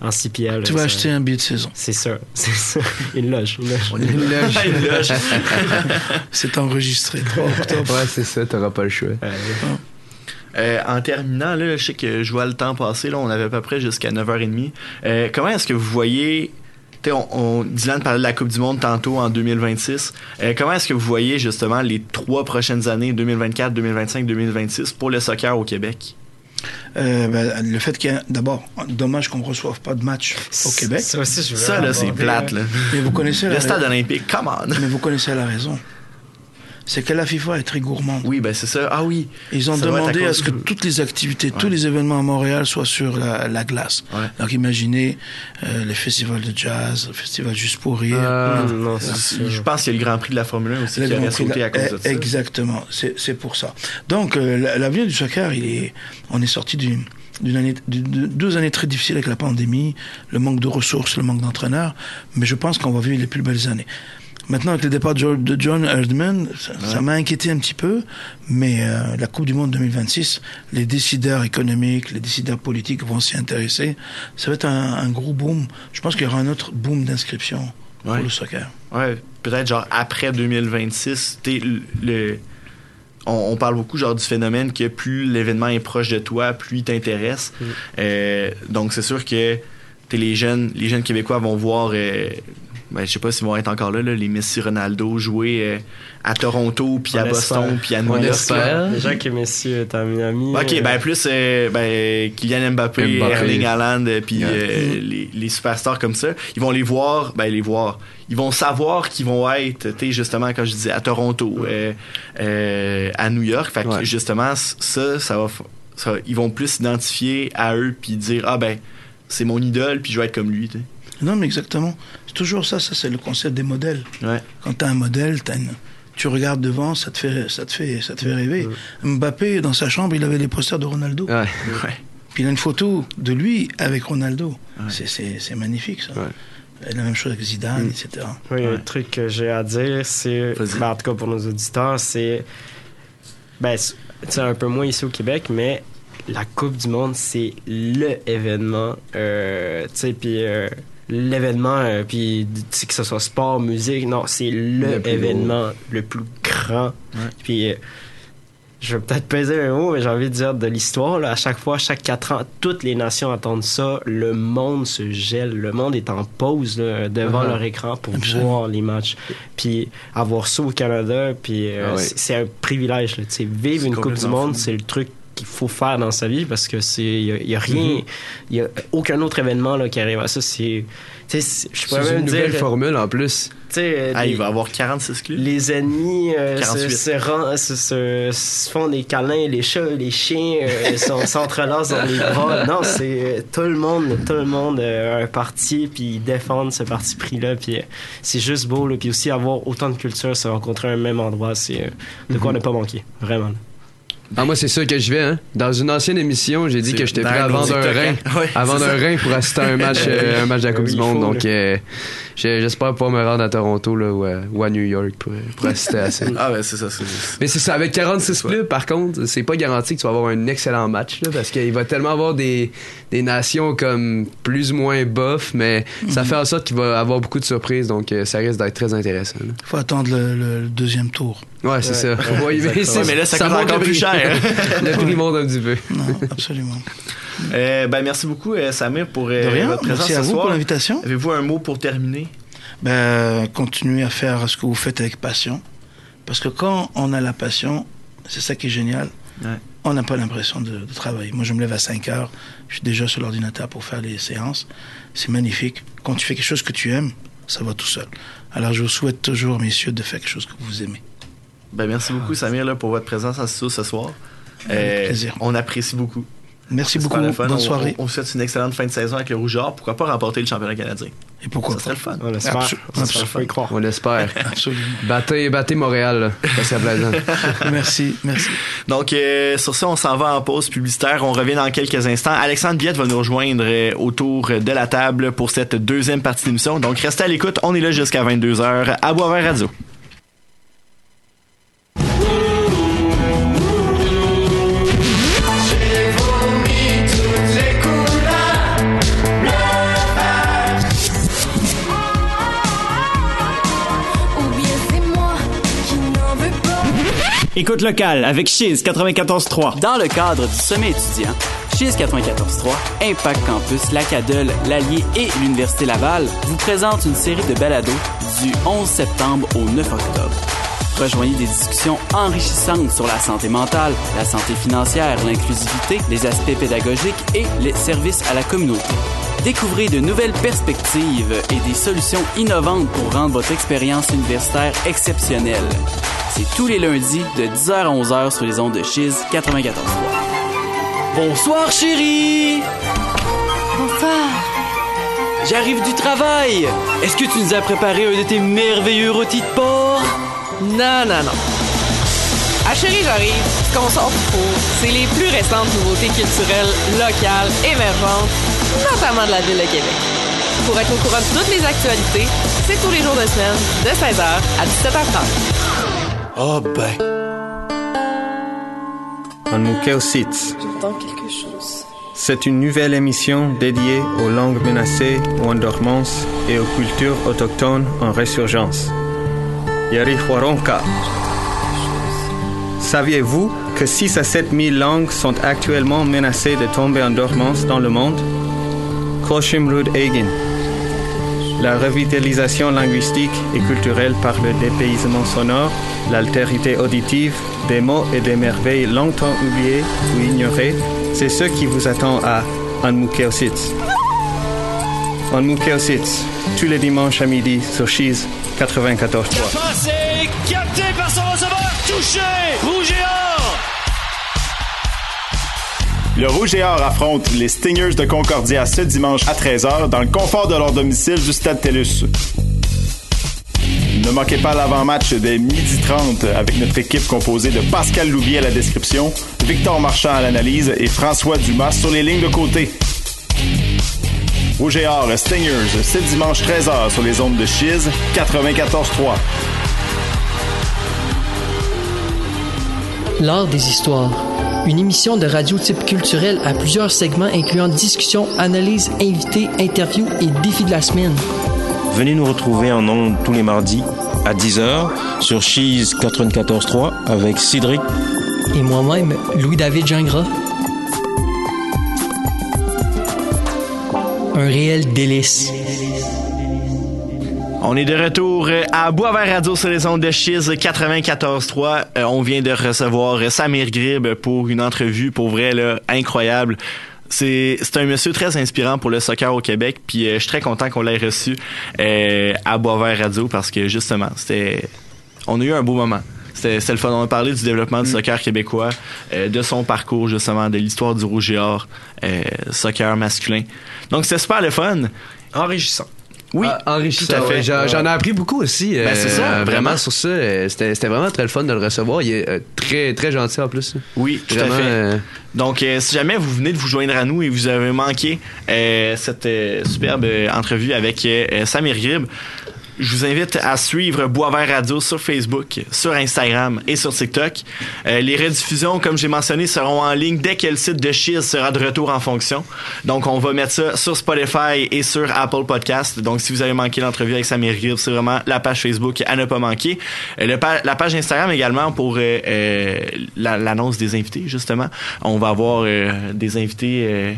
en CPL, Tu vas acheter un billet de saison. C'est ça, c'est ça. Une loge, une loge. Une loge. Une loge. C'est enregistré 3 octobre. Ouais, c'est ça, t'auras pas le choix. Euh, Euh, en terminant, là, je sais que je vois le temps passer. Là, on avait à peu près jusqu'à 9h30. Euh, comment est-ce que vous voyez. On, on, Dylan parlait de la Coupe du Monde tantôt en 2026. Euh, comment est-ce que vous voyez justement les trois prochaines années, 2024, 2025, 2026, pour le soccer au Québec? Euh, ben, le fait qu'il y a d'abord, dommage qu'on ne reçoive pas de match au Québec. Ça aussi, je veux Ça, là, c'est plate. Là. Mais vous connaissez la Le stade raison. olympique, come on! Mais vous connaissez la raison. C'est que la FIFA est très gourmande. Oui, ben c'est ça. Ah oui. Ils ont Ça demandé à ce que de- toutes les activités, tous les événements à Montréal soient sur la, la glace. Ouais. Donc imaginez euh, les festivals de jazz, le festival Juste pour rire. Non, sûr. Je pense qu'il y a le Grand Prix de la Formule 1 aussi Le qui de sauté la- à cause de Eh, ça. Exactement, c'est pour ça. Donc euh, la- l'avenir du soccer, il est, on est sorti d'une d'une année, de, de- deux années très difficiles avec la pandémie, le manque de ressources, le manque d'entraîneurs, mais je pense qu'on va vivre les plus belles années. Maintenant, avec le départ de Jo- de John Erdman, ça m'a inquiété un petit peu, mais euh, la Coupe du Monde 2026, les décideurs économiques, les décideurs politiques vont s'y intéresser. Ça va être un, un gros boom. Je pense qu'il y aura un autre boom d'inscription pour Ouais. le soccer. Ouais, peut-être genre après 2026, t'es le, le- on, on parle beaucoup genre du phénomène que plus l'événement est proche de toi, plus il t'intéresse. Mm. Euh, donc c'est sûr que t'es les jeunes, les jeunes québécois vont voir, euh, ben, je sais pas s'ils vont être encore là, là, les Messi Ronaldo jouer euh, à Toronto, puis à. Boston, puis à New York. Déjà que Messi est à Miami. Ok, euh, ben plus euh, ben, Kylian Mbappé, Mbappé. Erling Haaland, euh, puis euh, les, les superstars comme ça, ils vont les voir, ben les voir, ils vont savoir qu'ils vont être, tu sais justement quand je disais à Toronto, euh, euh, à New York, fait que Ouais. justement ça, ça va, ça, ils vont plus s'identifier à eux puis dire ah ben c'est mon idole puis je vais être comme lui, tu sais. Non, mais exactement. C'est toujours ça, ça c'est le concept des modèles. Ouais. Quand tu as un modèle, t'as une- tu regardes devant, ça te fait, ça te fait, ça te fait rêver. Mbappé, dans sa chambre, il avait les posters de Ronaldo. Ouais. Ouais. Puis il a une photo de lui avec Ronaldo. Ouais. C'est- magnifique, ça. La même chose avec Zidane, Mm. etc. Oui, Ouais. un truc que j'ai à dire, c'est, ben, en tout cas pour nos auditeurs, c'est, ben, c'est un peu moins ici au Québec, mais la Coupe du Monde, c'est le événement, euh, tu sais, puis euh, l'événement, euh, puis que ce soit sport, musique, non, c'est le, Le événement le plus grand. Puis euh, je vais peut-être peser un mot, mais j'ai envie de dire de l'histoire. À chaque fois, chaque quatre ans, toutes les nations attendent ça. Le monde se gèle. Le monde est en pause là, devant Mhm. leur écran pour voir les matchs. Puis avoir ça au Canada, puis euh, Ah ouais. c'est un privilège. Là, vivre une Coupe du Monde, c'est le truc qu'il faut faire dans sa vie parce que c'est il y, a rien Mhm. il y a aucun autre événement là, qui arrive à ça c'est tu sais je pourrais même une dire nouvelle formule en plus. tu sais euh, Ah, les- il va avoir 46 clubs. les ennemis euh, se, 48. se, ren- se- se- se font des câlins, les chats, les chiens euh, s'entrelacent dans les bras. Non, c'est euh, tout le monde, tout le monde euh, a un parti, puis ils défendent ce parti pris-là, puis c'est juste beau, là. puis aussi avoir autant de cultures, se rencontrer à un même endroit, c'est de quoi Mhm. ne pas manquer, vraiment. Ah, moi, c'est ça que je vais. Hein. Dans une ancienne émission, j'ai dit que j'étais prêt à vendre un rein, à vendre un rein pour assister à un match, euh, un match de la Coupe du Monde. Donc, euh, j'espère pouvoir me rendre à Toronto là, ou, à, New York pour, assister à ça. ah, ben c'est ça. Mais c'est ça. Avec 46 clubs, par contre, c'est pas garanti que tu vas avoir un excellent match là, parce qu'il va tellement avoir des, des nations comme plus ou moins bof, mais ça fait en sorte qu'il va avoir beaucoup de surprises. Donc, euh, ça risque d'être très intéressant. Il faut attendre le, deuxième tour. Ouais, c'est ça. mais là, ça, coûte encore plus cher. le prix monte un petit peu. Non, absolument. Euh, ben, merci beaucoup, euh, Samir, pour euh, votre présence merci à vous pour l'invitation. Avez-vous un mot pour terminer? Ben, continuez à faire ce que vous faites avec passion. Parce que quand on a la passion, c'est ça qui est génial. On n'a pas l'impression de, travailler. Moi, je me lève à 5 heures. Je suis déjà sur l'ordinateur pour faire les séances. C'est magnifique. Quand tu fais quelque chose que tu aimes, ça va tout seul. Alors, je vous souhaite toujours, messieurs, de faire quelque chose que vous aimez. Ben, merci beaucoup, Samir, là, pour votre présence à ce soir. Euh, on apprécie beaucoup. Merci beaucoup. Bonne soirée. On, souhaite une excellente fin de saison avec le Rougeur. Pourquoi pas remporter le championnat canadien? Et pourquoi Ça serait le fun. On l'espère. On l'espère. Battez, battez Montréal. Ça plaisant. merci, merci. Donc, euh, sur ça, on s'en va en pause publicitaire. On revient dans quelques instants. Alexandre Biette va nous rejoindre euh, autour de la table pour cette deuxième partie d'émission. Donc, restez à l'écoute. On est là jusqu'à 22h à Boisvert Radio. Écoute locale avec Chiz 94.3. Dans le cadre du sommet étudiant, Chiz 94.3, Impact Campus, l'Acadol, l'Allier et l'Université Laval vous présentent une série de balados du 11 septembre au 9 octobre. Rejoignez des discussions enrichissantes sur la santé mentale, la santé financière, l'inclusivité, les aspects pédagogiques et les services à la communauté. Découvrez de nouvelles perspectives et des solutions innovantes pour rendre votre expérience universitaire exceptionnelle. C'est tous les lundis de 10h à 11h sur les ondes de Chiz 94.3. Bonsoir chérie! Bonsoir! J'arrive du travail! Est-ce que tu nous as préparé un de tes merveilleux rôtis de porc? Non, non, non. À Chérie j'arrive, ce qu'on sort pour, c'est les plus récentes nouveautés culturelles, locales, émergentes, notamment de la ville de Québec. Pour être au courant de toutes les actualités, c'est tous les jours de semaine, de 16h à 17h30. Oh ben. J'entends quelque chose. C'est une nouvelle émission dédiée aux langues menacées ou en dormance et aux cultures autochtones en résurgence. Yari Saviez-vous que 6 à 7 000 langues sont actuellement menacées de tomber en dormance dans le monde? Koshim Egin la revitalisation linguistique et culturelle par le dépaysement sonore, l'altérité auditive, des mots et des merveilles longtemps oubliées ou ignorées, c'est ce qui vous attend à Anmukeositz. Anmukeositz, tous les dimanches à midi sur Cheese 94.3. capté par son receveur, touché, rouge Le Rouge et Or affronte les Stingers de Concordia ce dimanche à 13h dans le confort de leur domicile du Stade TELUS. Ne manquez pas l'avant-match dès 12h30 avec notre équipe composée de Pascal Louvier à la description, Victor Marchand à l'analyse et François Dumas sur les lignes de côté. Rouge et Or, Stingers, ce dimanche 13h sur les ondes de Chiz 94.3. L'art des histoires une émission de radio type culturel à plusieurs segments incluant discussions, analyses, invités, interviews et défis de la semaine. Venez nous retrouver en ondes tous les mardis à 10h sur Cheese 94.3 avec Cédric et moi-même, Louis-David Gingras. Un réel délice. On est de retour à Boisvert Radio sur les ondes de Chiz 94.3. Euh, on vient de recevoir Samir Grib pour une entrevue pour vrai là, incroyable. C'est un monsieur très inspirant pour le soccer au Québec, puis euh, je suis très content qu'on l'ait reçu euh, à Boisvert Radio parce que justement, c'était on a eu un beau moment. C'était le fun. On a parlé du développement du mm. soccer québécois, de son parcours justement, de l'histoire du rouge et or, soccer masculin. Donc c'était super le fun. Enrichissant Oui, Ah, enrichissant. ouais. J'en ai appris beaucoup aussi. Ben, c'est ça, euh, vraiment. vraiment sur ça. euh, C'était vraiment très le fun de le recevoir. Il est euh, très, très gentil en plus. Oui, tout Vraiment, à fait. euh, Donc, euh, si jamais vous venez de vous joindre à nous et vous avez manqué euh, cette euh, superbe euh, entrevue avec euh, euh, Samir Grib, je vous invite à suivre Boisvert Radio sur Facebook, sur Instagram et sur TikTok. Euh, les rediffusions, comme j'ai mentionné, seront en ligne dès que le site de Chiz sera de retour en fonction. Donc, on va mettre ça sur Spotify et sur Apple Podcast. Donc, si vous avez manqué l'entrevue avec Samir Grib, c'est vraiment la page Facebook à ne pas manquer. Euh, la page Instagram également pour euh, euh, la- l'annonce des invités, justement. On va avoir euh, des invités euh,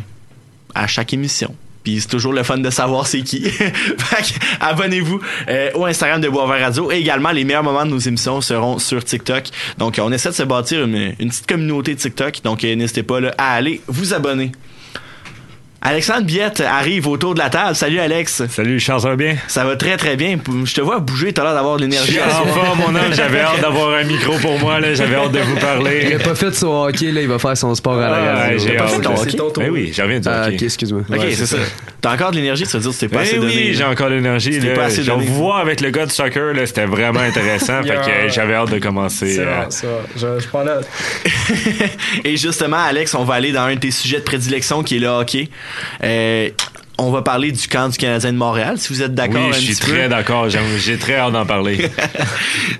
à chaque émission. Puis c'est toujours le fun de savoir c'est qui. abonnez-vous euh, au Instagram de Boisvert Radio. Et également, les meilleurs moments de nos émissions seront sur TikTok. Donc, on essaie de se bâtir une, une petite communauté TikTok. Donc, euh, n'hésitez pas là, à aller vous abonner. Alexandre Biette arrive autour de la table. Salut Alex. Salut Charles, ça va bien? Ça va très très bien. Je te vois bouger, t'as l'air d'avoir de Je l'énergie. suis en forme, mon homme. J'avais hâte d'avoir un micro pour moi. là. J'avais hâte de vous Il parler. a pas fait son hockey, là, il va faire son sport à la Ah, radio. j'ai pas fait ton hockey? Ben oui, j'en reviens du Ah, hockey. ok, excuse-moi. Ok, Ouais, c'est ça. T'as encore de l'énergie, ça veut dire que t'es pas Ben assez oui, donné. j'ai encore l'énergie. C'était là. pas assez Je donné. vois avec le gars de soccer, là, c'était vraiment intéressant. fait que euh, j'avais hâte de commencer. C'est euh, bon. Je, je prends note. Et justement, Alex, on va aller dans un de tes sujets de prédilection qui est le hockey. Euh, on va parler du camp du Canadien de Montréal, si vous êtes d'accord Oui, je suis très d'accord. J'ai très hâte d'en parler.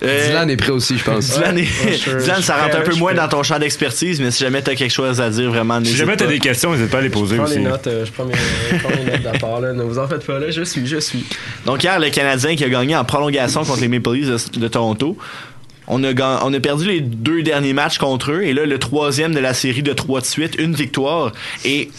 Euh, Dylan est prêt aussi, je pense. Dylan, est- Ouais, je suis- Dylan, je ça rentre un peu je moins dans ton champ d'expertise, mais si jamais t'as quelque chose à dire, vraiment, Si jamais t'as pas. des questions, n'hésite pas à les Je poser prends aussi. les notes, euh, je prends mes, je prends mes notes d'appart, là. Ne vous en faites pas, là. Je suis, je suis. Donc hier, le Canadien qui a gagné en prolongation contre les Maple Leafs de, de Toronto. On a, on a perdu les deux derniers matchs contre eux et là le troisième de la série de trois de suite, une victoire et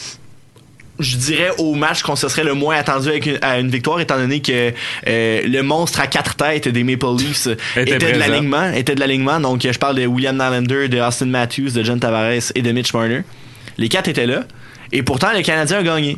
je dirais au match qu'on se serait le moins attendu avec une, à une victoire étant donné que euh, le monstre à quatre têtes des Maple Leafs Était était, de l'alignement, était de l'alignement. Donc je parle de William Nylander, de Austin Matthews, de John Tavares et de Mitch Marner. Les quatre étaient là et pourtant le Canadien a gagné.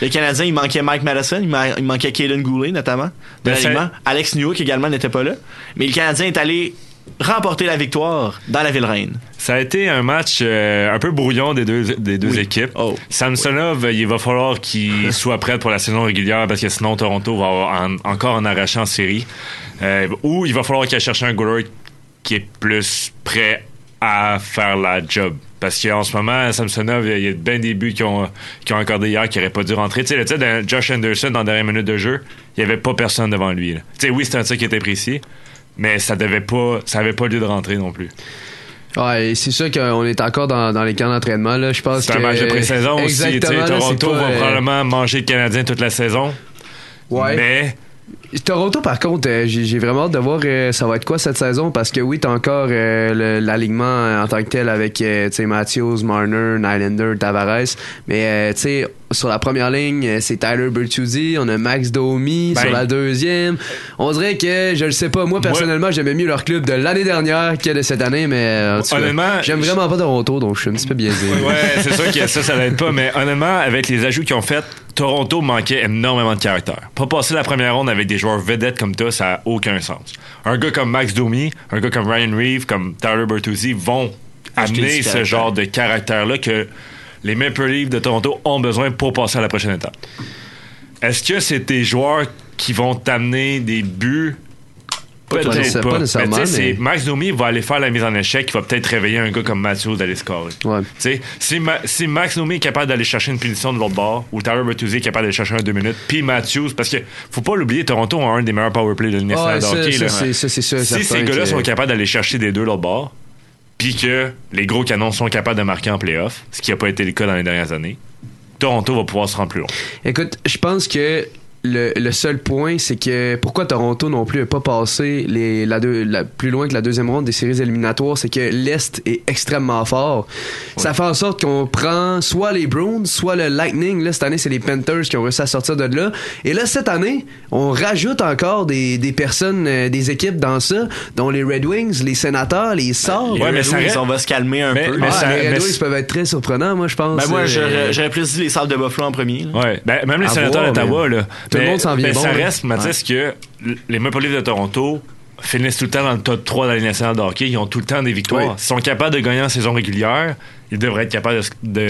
Le Canadien, il manquait Mike Madison, il, ma- il manquait Caden Goulet notamment. De Ben, l'alignement. Alex Newhook également n'était pas là. Mais le Canadien est allé remporter la victoire dans la ville reine. Ça a été un match euh, un peu brouillon des deux, des deux Oui. équipes. Oh. Samsonov, il va falloir qu'il soit prêt pour la saison régulière parce que sinon Toronto va avoir en- encore en arracher en série. Euh, ou il va falloir qu'il aille chercher un goaler qui est plus prêt à faire la job. Parce qu'en ce moment, Samsonov, il y a bien des buts qui ont, qui ont accordé hier qui n'auraient pas dû rentrer. Tu sais, le de Josh Anderson dans la dernière minute de jeu, il n'y avait pas personne devant lui. Tu sais, oui, c'était un tir qui était précis, mais ça devait pas, ça avait pas lieu de rentrer non plus. Ouais, et c'est sûr qu'on est encore dans, dans les camps d'entraînement, là. Je pense C'est un match de pré-saison aussi. là, Toronto va euh, probablement manger le Canadien toute la saison. Ouais. Mais Toronto, par contre, euh, j'ai vraiment hâte de voir euh, ça va être quoi cette saison parce que oui, t'as encore euh, l'alignement en tant que tel avec Matthews, Marner, Nylander, Tavares. Mais tu sais, sur la première ligne, c'est Tyler Bertuzzi, on a Max Domi Ben. sur la deuxième. On dirait que, je le sais pas, moi personnellement, j'aimais mieux leur club de l'année dernière que de cette année, mais Honnêtement, j'aime vraiment pas Toronto, donc je suis un petit peu biaisé. ouais, c'est sûr que ça, ça l'aide pas. Mais honnêtement, avec les ajouts qu'ils ont fait, Toronto manquait énormément de caractère. Pas passer la première ronde avec des joueurs vedettes comme ça, ça a aucun sens. Un gars comme Max Domi, un gars comme Ryan Reeve, comme Tyler Bertuzzi vont amener ce genre de caractère-là que les Maple Leafs de Toronto ont besoin pour passer à la prochaine étape. Est-ce que c'est des joueurs qui vont t'amener des buts? Peut-être pas. pas nécessairement, Mais tu sais, c'est- mais- Max Domi va aller faire la mise en échec, qui va peut-être réveiller un gars comme Matthews d'aller scorer. Ouais. Si, Ma- si Max Domi est capable d'aller chercher une punition de l'autre bord, ou Tyler Bertuzzi est capable d'aller chercher un deux minutes, puis Matthews, parce que faut pas l'oublier, Toronto a un des meilleurs powerplays de l'Université Ouais, si ces gars-là sont capables d'aller chercher des deux de l'autre bord, puis que les gros canons sont capables de marquer en playoff, ce qui n'a pas été le cas dans les dernières années, Toronto va pouvoir se rendre plus loin. Écoute, je pense que le, le seul point, c'est que pourquoi Toronto non plus n'a pas passé les, la deux, la, plus loin que la deuxième ronde des séries éliminatoires, c'est que l'Est est extrêmement fort. Ça fait en sorte qu'on prend soit les Bruins, soit le Lightning. Là, cette année, c'est les Panthers qui ont réussi à sortir de là. Et là, cette année, on rajoute encore des, des personnes, euh, des équipes dans ça, dont les Red Wings, les Sénateurs, les Sorts. Les Ouais, mais Red ça Wings, on va se calmer un Mais- peu. mais Ah, ça- les Red mais Wings peuvent être très surprenants, moi, je pense. Ben moi, Euh, j'aurais j'aurais plus dit les Sables de Buffalo en premier. là. Ouais, ben, même les À sénateurs d'Ottawa, mais là. Tout le Mais- monde s'en vient mais bon, ça là. reste, Mathis, que les Maple Leafs de Toronto finissent tout le temps dans le top 3 de la Ligue nationale de hockey. Ils ont tout le temps des victoires. Oui. Ils sont capables de gagner en saison régulière. Ils devraient être capables de,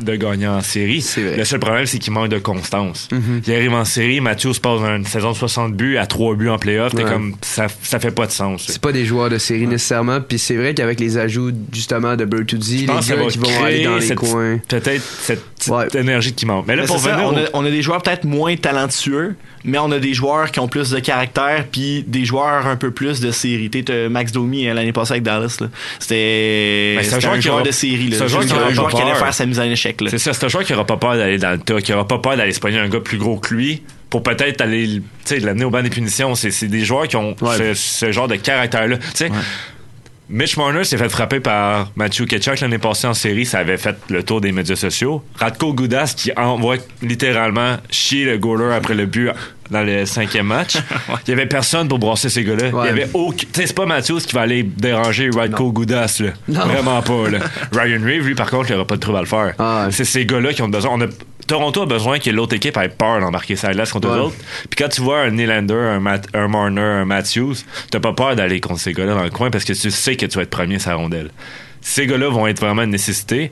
de, gagner en série. Le seul problème, c'est qu'ils manquent de constance. Mhm. Ils arrivent en série, Matthews passe une saison de 60 buts à 3 buts en playoff. Ouais. comme, ça, ça fait pas de sens. C'est pas des joueurs de série nécessairement. Puis c'est vrai qu'avec les ajouts justement de Bertuzzi, les gars qui vont aller dans les cette- coins. Peut-être cette petite énergie qui manque. Mais là, Mais pour c'est ça, venir on, a, on a des joueurs peut-être moins talentueux, mais on a des joueurs qui ont plus de caractère, puis des joueurs un peu plus de série. T'as Max Domi hein, l'année passée avec Dallas, là. c'était Ben, un, qui joueur aura- de série. c'est un joueur qui un joueur qui allait faire sa mise en échec. là. C'est ça, c'est un joueur qui aura pas peur d'aller dans le tas, qui aura pas peur d'aller se pogner un gars plus gros que lui pour peut-être aller tu sais, l'amener au banc des punitions. C'est, des joueurs qui ont ce, ce genre de caractère-là. Tu sais, Mitch Marner s'est fait frapper par Matthew Ketchuk l'année passée en série. Ça avait fait le tour des médias sociaux. Radko Goudas qui envoie littéralement chier le goaler après le but dans le cinquième match. Il y avait personne pour brasser ces gars-là. Il y avait aucun... C'est pas Matthews qui va aller déranger Radko Goudas, là. Non. Vraiment pas, là. Ryan Reeve, lui, par contre, il aura pas de trouble à le faire. Ah, C'est ces gars-là qui ont besoin. On a... Toronto a besoin que l'autre équipe ait peur d'embarquer sa glace contre Ouais. eux autres. Puis quand tu vois un Nylander, un, un Marner, un Matthews, t'as pas peur d'aller contre ces gars-là dans le coin parce que tu sais que tu vas être premier la rondelle. Ces gars-là vont être vraiment une nécessité,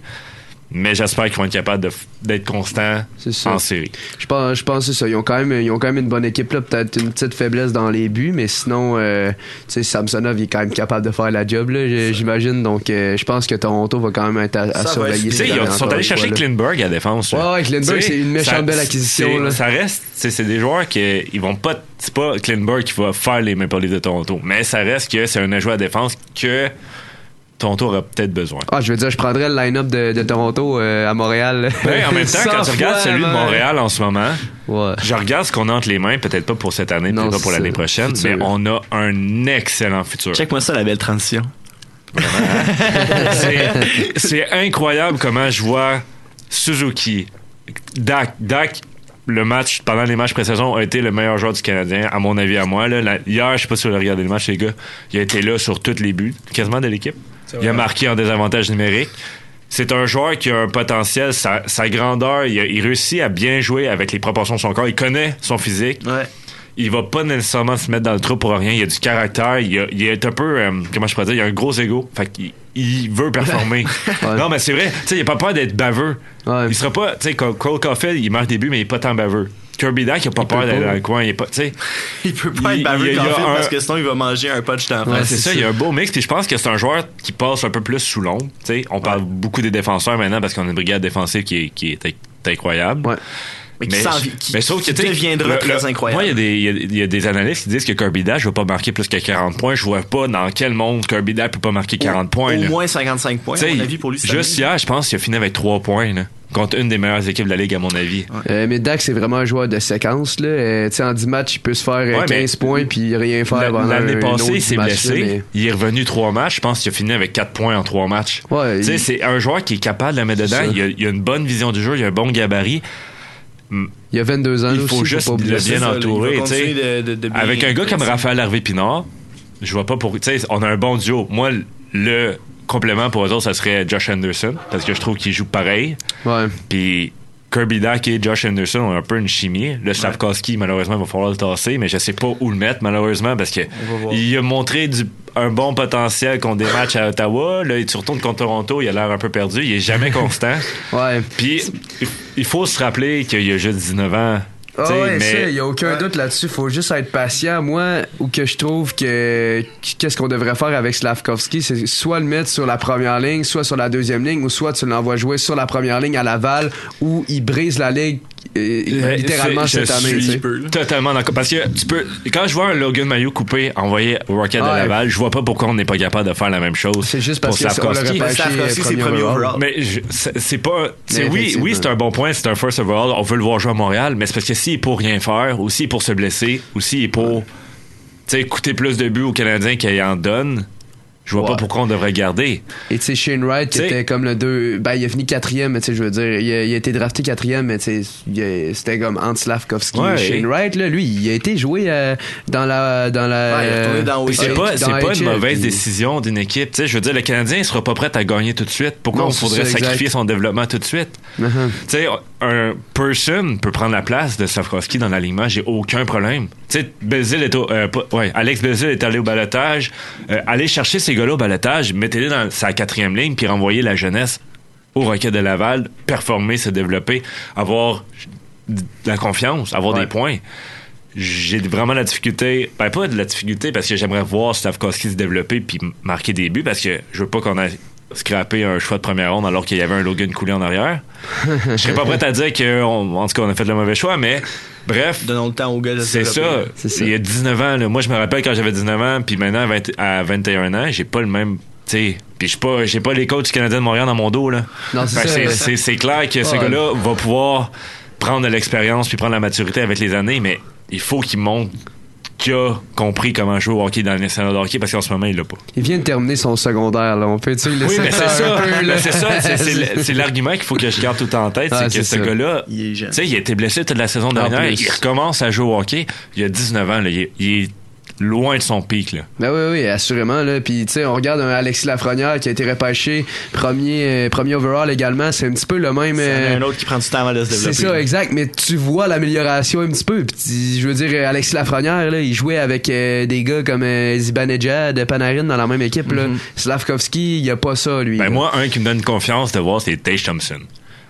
mais j'espère qu'ils vont être capables d'être constants ça. en série. Je pense, je pense que c'est ça. Ils ont quand même, ils ont quand même une bonne équipe là. Peut-être une petite faiblesse dans les buts, mais sinon, euh, tu sais, Samsonov il est quand même capable de faire la job J'imagine. Donc, euh, je pense que Toronto va quand même être à, à Ça va surveiller. être- ils sont allés chercher fois. Klinberg à défense. là. Ouais, ouais, Klinberg, c'est une méchante ça- belle acquisition, c'est- là. Ça reste, c'est des joueurs qui ils vont pas. C'est pas Klinberg qui va faire les Maple Leafs de Toronto, mais ça reste que c'est un ajout à défense que Toronto aura peut-être besoin. Ah, je veux dire, je prendrais le line-up de, de Toronto euh, à Montréal. En même temps, quand tu 100 regardes celui de. Montréal en ce moment, Ouais. je regarde ce qu'on a entre les mains, peut-être pas pour cette année, peut-être pas pour l'année prochaine, Futur. mais on a un excellent futur. Check-moi ça, la belle transition. C'est- C'est incroyable comment je vois Suzuki, Dak, Dak, le match, pendant les matchs pré-saison, a été le meilleur joueur du Canadien, à mon avis, à moi. Là. La- hier, je sais pas si vous avez regardé le match, les gars, il a été là sur tous les buts, quasiment de l'équipe. Il a marqué en désavantage numérique. C'est un joueur qui a un potentiel, sa, sa grandeur, il, a- il réussit à bien jouer avec les proportions de son corps. Il connaît son physique. Il va pas nécessairement se mettre dans le trou pour rien. Il a du caractère. Il, a- il est un peu, euh, comment je pourrais dire, il a un gros ego. Fait qu'il il veut performer. Non, mais c'est vrai. Tu sais, il a pas peur d'être baveux. Il sera pas, tu sais, Cole Cole Caulfield, il marque des buts, mais il est pas tant baveux. Kirby Dack, il a pas Il peur d'aller dans le coin. Il est pas, tu sais. Il peut pas être baveux quand fait, parce que sinon il va manger un punch d'en Ouais, face. c'est ça, il y a un beau mix. Puis je pense que c'est un joueur qui passe un peu plus sous l'ombre. Tu sais, on parle beaucoup des défenseurs maintenant parce qu'on a une brigade défensive qui est, qui est inc- incroyable. Mais qui s'en- qui- mais sauf qui que, tu sais, deviendra très incroyable. Moi, il y, a des- il y a- il y a des analystes qui disent que Kirby Dash va pas marquer plus que 40 points. Je vois pas dans quel monde Kirby Dash peut pas marquer 40 points. Au là. moins 55 points, à Tu sais, mon avis, pour lui. Juste année. hier, je pense qu'il a fini avec 3 points. Là, contre une des meilleures équipes de la Ligue, à mon avis. Euh, mais Dak, c'est vraiment un joueur de séquence. Là. Euh, tu sais, en 10 matchs, il peut se faire euh, Ouais, 15 mais points puis rien faire pendant L'année passée, il s'est blessé. là, mais- Il est revenu trois matchs. Je pense qu'il a fini avec quatre points en trois matchs. Ouais, il- c'est un joueur qui est capable de la mettre dedans. Il a, il a une bonne vision du jeu. Il a un bon gabarit. Il a 22 ans. Il faut aussi, juste pas oublier le ça. bien Ça, entourer. de- de- de bien- Avec un gars comme Raphaël Harvey Pinard, je vois pas pour. Tu sais, on a un bon duo. Moi, le complément pour eux autres, ça serait Josh Anderson, parce que je trouve qu'il joue pareil. Ouais. Puis Kirby Dack et Josh Anderson ont un peu une chimie. Le Slavkowski, malheureusement, il va falloir le tasser, mais je sais pas où le mettre, malheureusement, parce que il a montré du- un bon potentiel contre des matchs à Ottawa. Là, il retourne contre Toronto, il a l'air un peu perdu. Il est jamais constant. Ouais. Puis il- il faut se rappeler qu'il a juste 19 ans. Ah sais, ouais, mais ça, il y a aucun doute là-dessus. Faut juste être patient. Moi, ou que je trouve que qu'est-ce qu'on devrait faire avec Slavkovski, c'est soit le mettre sur la première ligne, soit sur la deuxième ligne, ou soit tu l'envoies jouer sur la première ligne à Laval, où il brise la ligue littéralement C'est- cette je année. suis. Totalement d'accord. Parce que tu peux. Quand je vois un Logan Mayo coupé envoyé au Rocket de. Laval, je vois pas pourquoi on n'est pas capable de faire la même chose. C'est juste parce pour que Slavkovski. c'est premier overall. Mais c'est pas. oui, oui, c'est un bon point, c'est un first overall. On veut le voir jouer à Montréal, mais c'est parce que s'il est pour rien faire, ou s'il est pour se blesser, ou s'il est pour tu sais, coûter plus de buts aux Canadiens qu'il en donne, je vois pas pourquoi on devrait garder. Et tu sais, Shane Wright, qui était comme le deux. Ben, il a fini quatrième, mais tu sais, je veux dire, il a, il a été drafté quatrième, mais tu sais, c'était comme entre Slavkovski Ouais. et Shane Wright, là. Lui, il a été joué euh, dans la. Dans la Ouais, il est retourné dans Puis c'est pas, dans pas une mauvaise puis- décision d'une équipe. Tu sais, je veux dire, le Canadien, il sera pas prêt à gagner tout de suite. Pourquoi Non, on faudrait ça, exact. sacrifier son développement tout de suite? Uh-huh. Tu sais, un person peut prendre la place de Slavkovski dans l'alignement, j'ai aucun problème. Tu sais, Belzile est au, euh, pas- ouais, Alex Belzile est allé au balotage. Euh, allez chercher ces gars-là au balotage, mettez-les dans sa quatrième ligne, puis renvoyez la jeunesse au Rocket de Laval, performer, se développer, avoir de la confiance, avoir des points. J'ai vraiment la difficulté, ben pas de la difficulté parce que j'aimerais voir Slavkovski se développer puis marquer des buts parce que je veux pas qu'on ait scrappé un choix de première ronde alors qu'il y avait un Logan coulé en arrière. Je serais pas prêt à dire qu'en tout cas on a fait le mauvais choix, mais bref. Donnons le temps aux gars de se C'est ça. Il y a 19 ans, là. moi je me rappelle quand j'avais 19 ans, puis maintenant à, 20 à 21 ans, j'ai pas le même. Tu sais, puis je pas, j'ai pas les coachs du Canadien de Montréal dans mon dos là. C'est que clair que ce Ouais. gars-là va pouvoir prendre de l'expérience puis prendre la maturité avec les années, mais il faut qu'il montre qu'il a compris comment jouer au hockey dans le national de hockey parce qu'en ce moment il l'a pas. Il vient de terminer son secondaire, là. On peut, tu sais, Oui, mais c'est ça. un peu, là. Mais c'est ça. c'est- l'argument qu'il faut que je garde tout en tête. Ah, c'est que ce gars-là, tu sais, il a été blessé toute la saison dernière. Il recommence à jouer au hockey. Il a 19 ans. Là. Il est loin de son pic. Là. Ben oui, oui, assurément. Là. Puis, tu sais, on regarde un Alexis Lafrenière qui a été repêché premier, euh, premier overall également. C'est un petit peu le même. Il y en a euh, un autre qui prend du temps avant de se C'est développer. ça, exact. Mais tu vois l'amélioration un petit peu. Puis, je veux dire, euh, Alexis Lafrenière, là, il jouait avec euh, des gars comme euh, Zibanejad, Panarin dans la même équipe. là. Slavkovski, il a pas ça, lui. Ben là. moi, un qui me donne confiance de voir, c'est Tage Thompson.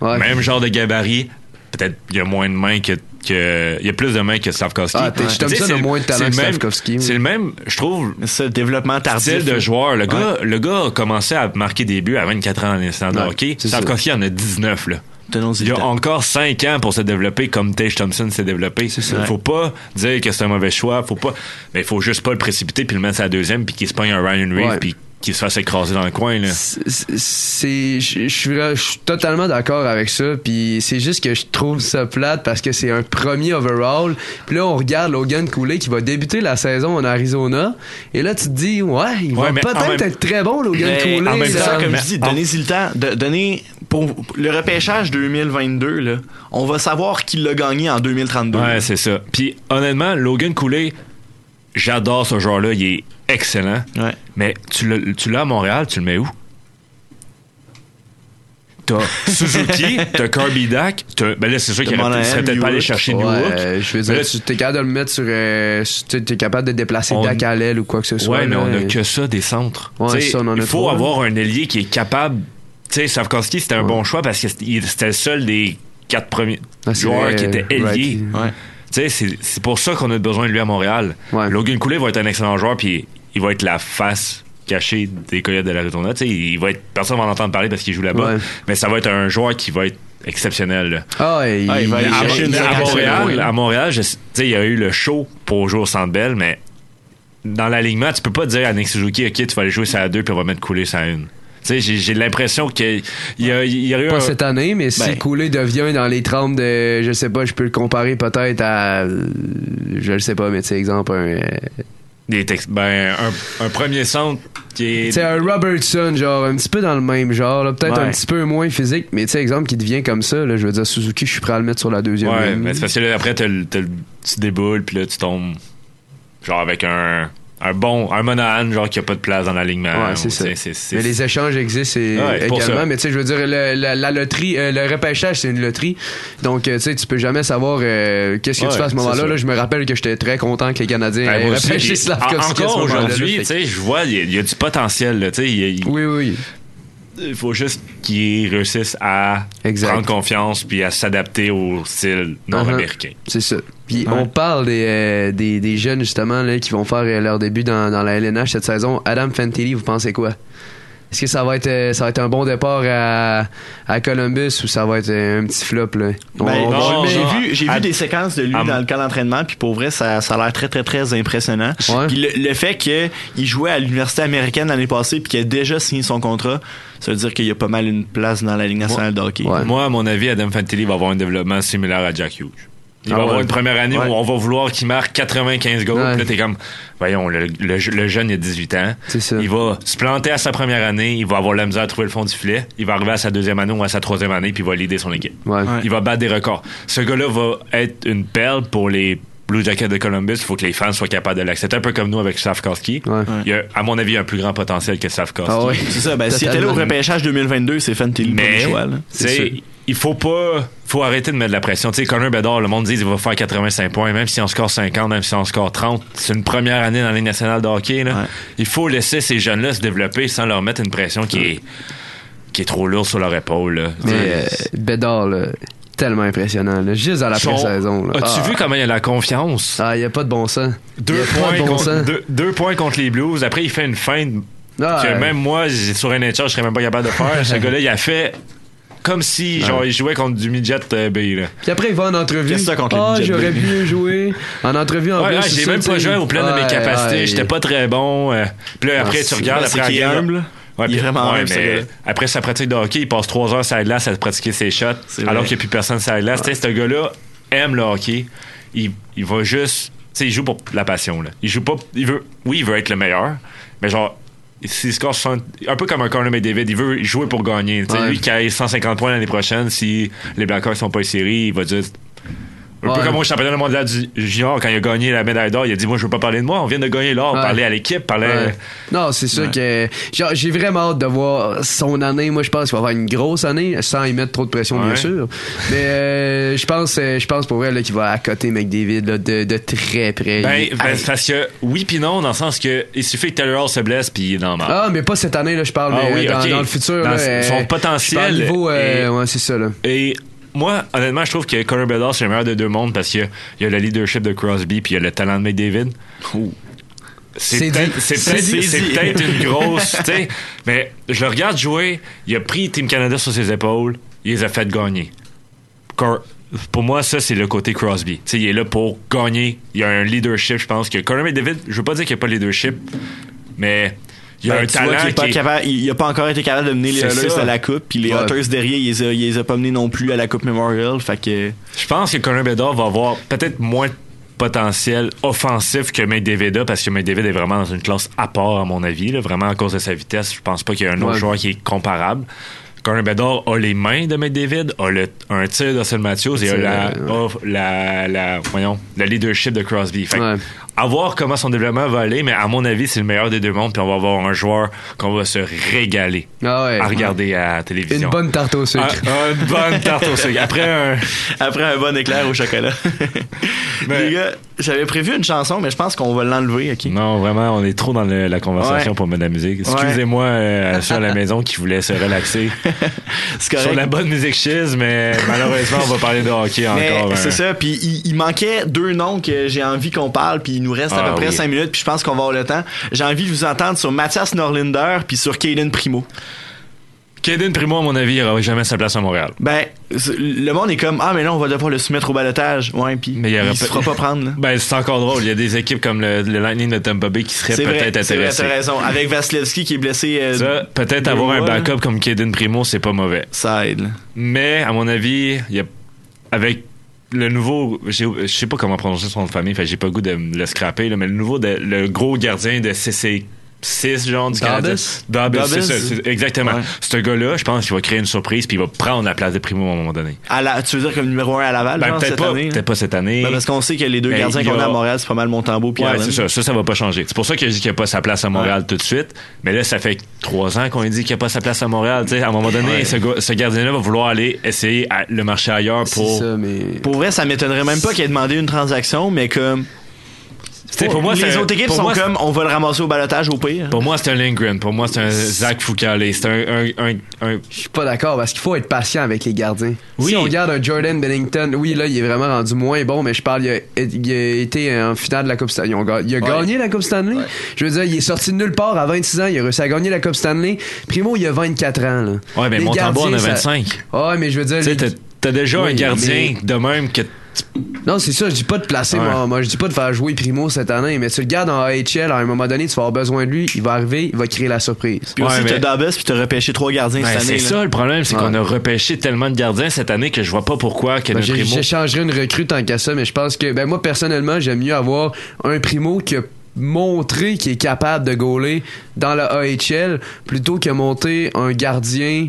Ouais. Même genre de gabarit. Peut-être il y a moins de mains que, que- il y a plus de mains que Slavkovski. Ah, Thompson c'est a le- moins de talent c'est que le même- Slavkovski, C'est le même, je trouve, le développement tardif. style de joueur. Le Ouais. gars, le gars a commencé à marquer des buts à 24 ans dans l'instant de Ouais, hockey. Slavkovski en a 19, là. Il y a temps. encore 5 ans pour se développer comme Tage Thompson s'est développé. Il faut pas dire que c'est un mauvais choix. Faut pas, mais il faut juste pas le précipiter puis le mettre à la deuxième puis qu'il se pogne un Ryan Reeve Ouais. puis qu'il se fasse écraser dans le coin. Là. C'est- je suis totalement d'accord avec ça puis c'est juste que je trouve ça plate parce que c'est un premier overall puis là on regarde Logan Cooley qui va débuter la saison en Arizona et là tu te dis ouais il Ouais, va peut-être même- être très bon Logan Mais Cooley en même là. temps, comme mais je dis, donnez-y le temps. De, donner pour le repêchage 2022, là, on va savoir qui l'a gagné en 2032. Ouais, c'est ça. Puis honnêtement, Logan Cooley, j'adore ce joueur-là. Il est excellent. Ouais. Mais tu l'as, à Montréal, tu le mets où? T'as Suzuki, t'as Kirby Dak, t'as, ben là, c'est sûr qu'il serait peut-être pas allé chercher Newhook. euh, je veux dire, tu t'es capable de le mettre sur. Euh, tu es capable de déplacer On- Dak à l'aile ou quoi que ce soit. Ouais, mais on a que ça des centres. Ouais, ça, on en a il faut trois, avoir un ailier qui est capable. Tu sais, Savkovski, c'était un bon choix parce que c'était le seul des quatre premiers Ah, joueurs qui étaient right. ailiers. Ouais. Tu sais, c'est pour ça qu'on a besoin de lui à Montréal. Logan Cooley va être un excellent joueur, puis il va être la face cachée des Coyotes de l'Arizona. Tu sais, il va être, personne va en entendre parler parce qu'il joue là-bas, Ouais. mais ça va être un joueur qui va être exceptionnel. Ah, ouais, il, Ah, il va aller À, Montréal, à Montréal, je- tu sais, il y a eu le show pour jouer au Centre Bell, mais dans l'alignement, tu peux pas dire à Nick Suzuki, OK, tu vas aller jouer ça à deux, puis on va mettre couler ça à une. Tu sais, j'ai j'ai l'impression qu'il y a, il y a eu Pas un- cette année, mais si Ben. Cooley devient dans les 30 de. Je sais pas, je peux le comparer peut-être à. euh, Je le sais pas, mais tu sais, exemple, un. Des textes, ben, un, un premier centre qui est. Sais, un Robertson, genre, un petit peu dans le même genre, là, peut-être Ouais. un petit peu moins physique, mais tu sais, exemple, qui devient comme ça, là, je veux dire, Suzuki, je suis prêt à le mettre sur la deuxième Ouais, ligne. mais c'est parce que là, après, t'as le- t'as le- tu déboules, puis là, tu tombes, genre, avec un, un bon, un Monahan, genre, qui a pas de place dans l'alignement. Ouais, c'est ça. Mais les échanges existent Ouais, également. Mais tu sais, je veux dire, le- la, la loterie, euh, le repêchage, c'est une loterie. Donc, euh, tu sais, tu peux jamais savoir euh, qu'est-ce que Ouais, tu fais à ce moment-là. Là, je me rappelle que j'étais très content que les Canadiens aient repêché Slavkovski Encore aujourd'hui, tu sais, je vois, il y, y a du potentiel, tu sais, Oui, oui. Il faut juste qu'ils réussissent à Exact. prendre confiance puis à s'adapter au style nord-américain. C'est ça. Puis on parle des, euh, des, des jeunes justement là, qui vont faire euh, leur début dans, dans la LNH cette saison. Adam Fantilli, vous pensez quoi? Est-ce que ça va être euh, ça va être un bon départ à, à Columbus ou ça va être euh, un petit flop là? Ben, on- non, j'ai vu, j'ai À- vu des séquences de lui à- dans le camp d'entraînement, puis pour vrai, ça, ça a l'air très, très, très impressionnant. Ouais. Puis le, le fait qu'il jouait à l'université américaine l'année passée, puis qu'il a déjà signé son contrat, ça veut dire qu'il y a pas mal une place dans la Ligue nationale de hockey. Ouais. Moi, à mon avis, Adam Fantilli va avoir un développement similaire à Jack Hughes. Il va Ah avoir ouais. une première année Ouais. où on va vouloir qu'il marque 95 goals. Ouais. Puis là, t'es comme, voyons, le, le- le jeune, il a 18 ans. Il va se planter à sa première année. Il va avoir la misère à trouver le fond du filet. Il va arriver à sa deuxième année ou à sa troisième année, puis il va leader son équipe. Ouais. Il va battre des records. Ce gars-là va être une perle pour les Blue Jackets de Columbus. Il faut que les fans soient capables de l'accepter. Un peu comme nous avec Slavkowski. Il a, à mon avis, un plus grand potentiel que Slavkowski. Ah ouais. C'est ça, ben, s'il était là au repêchage 2022, c'est pas Mais, le choix. Il faut pas, faut arrêter de mettre de la pression. Tu sais, Connor Bedard, le monde dit qu'il va faire 85 points, même si on score 50, même si on score 30. C'est une première année dans la Ligue nationale de hockey, là. Il faut laisser ces jeunes-là se développer sans leur mettre une pression qui est, qui est trop lourde sur leur épaule, là. Mais euh, Bédard, là, tellement impressionnant. là. Juste à la Son- pré-saison. As-tu Ah. vu comment il a la confiance? Ah, il n'y a pas de bon sens. Deux Il y a pas points, de bon contre, sens. deux, deux points contre les Blues. Après, il fait une feinte Ah, que même moi, j'ai- sur un nature, je serais même pas capable de faire. Ce gars-là, il a fait comme si genre, il jouait contre du midget euh, B. Là. Puis après, il va en entrevue. Qu'est-ce que t'as contre les Ah, j'aurais B? pu jouer. En entrevue, en Ouais, plus. ouais, j'ai ça, même pas joué au plein de mes Ouais, capacités. ouais. J'étais pas très bon. euh. Puis là, Non, après, tu regardes après la game, humble. Ouais, Il est puis- vraiment ouais, humble, ce mais gars-là. après sa pratique de hockey, il passe trois heures sur la glace à pratiquer ses shots, vrai. alors qu'il n'y a plus personne sur la glace. Tu sais, ce gars-là aime le hockey. Il, il va juste. Tu sais, il joue pour la passion. Là. Il joue pas. Il veut, oui, il veut être le meilleur, mais genre. S'il score 60 un peu comme un Conor McDavid, il veut jouer pour gagner. Ouais. Lui qui a 150 points l'année prochaine, si les Blackhawks sont pas en série, il va dire un peu comme au championnat mondial du junior, quand il a gagné la médaille d'or, il a dit Moi, je veux pas parler de moi, on vient de gagner l'or, Ouais. parler à l'équipe, parler. Ouais. Non, c'est sûr que j'ai vraiment hâte de voir son année. Moi, je pense qu'il va avoir une grosse année, sans y mettre trop de pression, bien sûr. Mais euh, je pense, euh, je pense pour elle qu'il va accoter McDavid là, de, de très près. Ben, ben, parce que oui puis non, dans le sens que il suffit que Taylor Hall se blesse puis il est dans le marde. ah, mais pas cette année, là, je parle, Ah mais oui, dans, dans le futur. Dans là, son euh, potentiel niveau, euh, ouais, c'est ça, là. Et moi, honnêtement, je trouve que Conor Bedard, c'est le meilleur des deux mondes parce qu'il y a- il y a le leadership de Crosby puis il y a le talent de McDavid. C'est C'est peut-être une grosse, tu sais, mais je le regarde jouer, il a pris Team Canada sur ses épaules, il les a fait gagner. Cor- pour moi, ça, c'est le côté Crosby. Tu sais, il est là pour gagner. Il y a un leadership, je pense que Conor McDavid, je veux pas dire qu'il n'y a pas de leadership, mais il y a Ben, un tu vois talent qu'il est pas qui est- capable- il a pas encore été capable de mener les Oilers à la coupe, puis les Ouais. Otters derrière, il les, les a pas menés non plus à la Coupe Memorial. Fait que Je pense que Conor Bedard va avoir peut-être moins de potentiel offensif que McDavid a parce que McDavid est vraiment dans une classe à part à mon avis, là, vraiment à cause de sa vitesse. Je pense pas qu'il y a un autre joueur qui est comparable. Conor Bedard a les mains de McDavid, a le, un tir d'Austin Matthews et a C'est la, la, la- voyons, le leadership de Crosby. Fait Ouais. à voir comment son développement va aller, mais à mon avis, c'est le meilleur des deux mondes, puis on va avoir un joueur qu'on va se régaler Ah ouais. à regarder à la télévision. Une bonne tarte au sucre. Ah, une bonne tarte au sucre. Après un, après un bon éclair au chocolat. Les gars, j'avais prévu une chanson, mais je pense qu'on va l'enlever, ok? Non, vraiment, on est trop dans le- la conversation Ouais. pour mettre de la musique. Excusez-moi, euh, ceux à la maison qui voulaient se relaxer. Sur la bonne musique chiz, mais malheureusement, on va parler de hockey encore. c'est hein. ça, puis il, il manquait deux noms que j'ai envie qu'on parle, puis il nous reste à Ah peu près oui. cinq minutes, puis je pense qu'on va avoir le temps. J'ai envie de vous entendre sur Mathias Norlinder, puis sur Caden Primo. Kaden Primo, à mon avis, il n'aura jamais sa place à Montréal. Ben, le monde est comme, ah, mais là, on va devoir le soumettre au balotage. Ouais, puis il il, se pas- fera pas prendre, là. Ben, c'est encore drôle. Il y a des équipes comme le, le Lightning de Tampa Bay qui seraient peut-être c'est vrai, intéressées. t'as raison. Avec Vasilevski qui est blessé. euh, Ça, peut-être avoir un là. backup comme Kaden Primo, c'est pas mauvais. Ça aide, là. Mais, à mon avis, il y a, avec le nouveau, je sais pas comment prononcer son nom de famille, j'ai pas le goût de le scraper, là, mais le nouveau, de- le gros gardien de CC 6 genre du Canada. Dobbs? Dobbs, c'est Dobbs? ça, c'est- exactement. Ouais. Ce gars-là, je pense qu'il va créer une surprise puis il va prendre la place de Primo à un moment donné. À la, tu veux dire comme numéro 1 à Laval, Ben, genre, peut-être cette pas, année? peut-être pas cette année. Ben, parce qu'on sait que les deux Mais gardiens qu'on a à a- Montréal, c'est pas mal Montembeau puis Ouais, c'est ça. Ça, ça va pas changer. C'est pour ça que je dis qu'il n'y a pas sa place à Montréal tout de suite. Mais là, ça fait trois ans qu'on dit qu'il n'y a pas sa place à Montréal. Tu sais, à un moment donné, ce, gars- ce gardien-là va vouloir aller essayer à- le marché ailleurs C'est pour. ça, mais. Pour vrai, ça m'étonnerait même pas qu'il ait demandé une transaction, mais comme. Tu sais, pour moi, les c'est- autres équipes pour sont moi, comme, on va le ramasser au balotage au pire. Pour moi, c'est un Lindgren. Pour moi, c'est un Zach Foucault. C'est un, un, un, un- Je suis pas d'accord parce qu'il faut être patient avec les gardiens. Oui. Si on regarde un Jordan Bennington, oui, là, il est vraiment rendu moins bon, mais je parle, il a, il a été en finale de la Coupe Stanley. Il a gagné la Coupe Stanley. Je veux dire, il est sorti de nulle part à 26 ans, il a réussi à gagner la Coupe Stanley. Primo, il a 24 ans, là. Ouais, mais Montembeau en a gardiens, ça- 25. Ouais, mais je veux dire. Tu sais, t'as- t'as déjà Oui, un gardien mais- de même que. Non, c'est ça, je dis pas de placer, Ouais. moi, moi, je dis pas de faire jouer Primo cette année, mais tu le gardes en AHL, à un moment donné, tu vas avoir besoin de lui, il va arriver, il va créer la surprise. Puis aussi, t'as Dabas, puis t'as repêché trois gardiens Ben, cette année. c'est ça le problème, c'est Ouais. qu'on a repêché tellement de gardiens cette année que je vois pas pourquoi que Ben, notre j'ai- primo. J'échangerais une recrue tant qu'à ça, mais je pense que, ben, moi, personnellement, j'aime mieux avoir un Primo qui a montré qu'il est capable de gauler dans la AHL plutôt que monter un gardien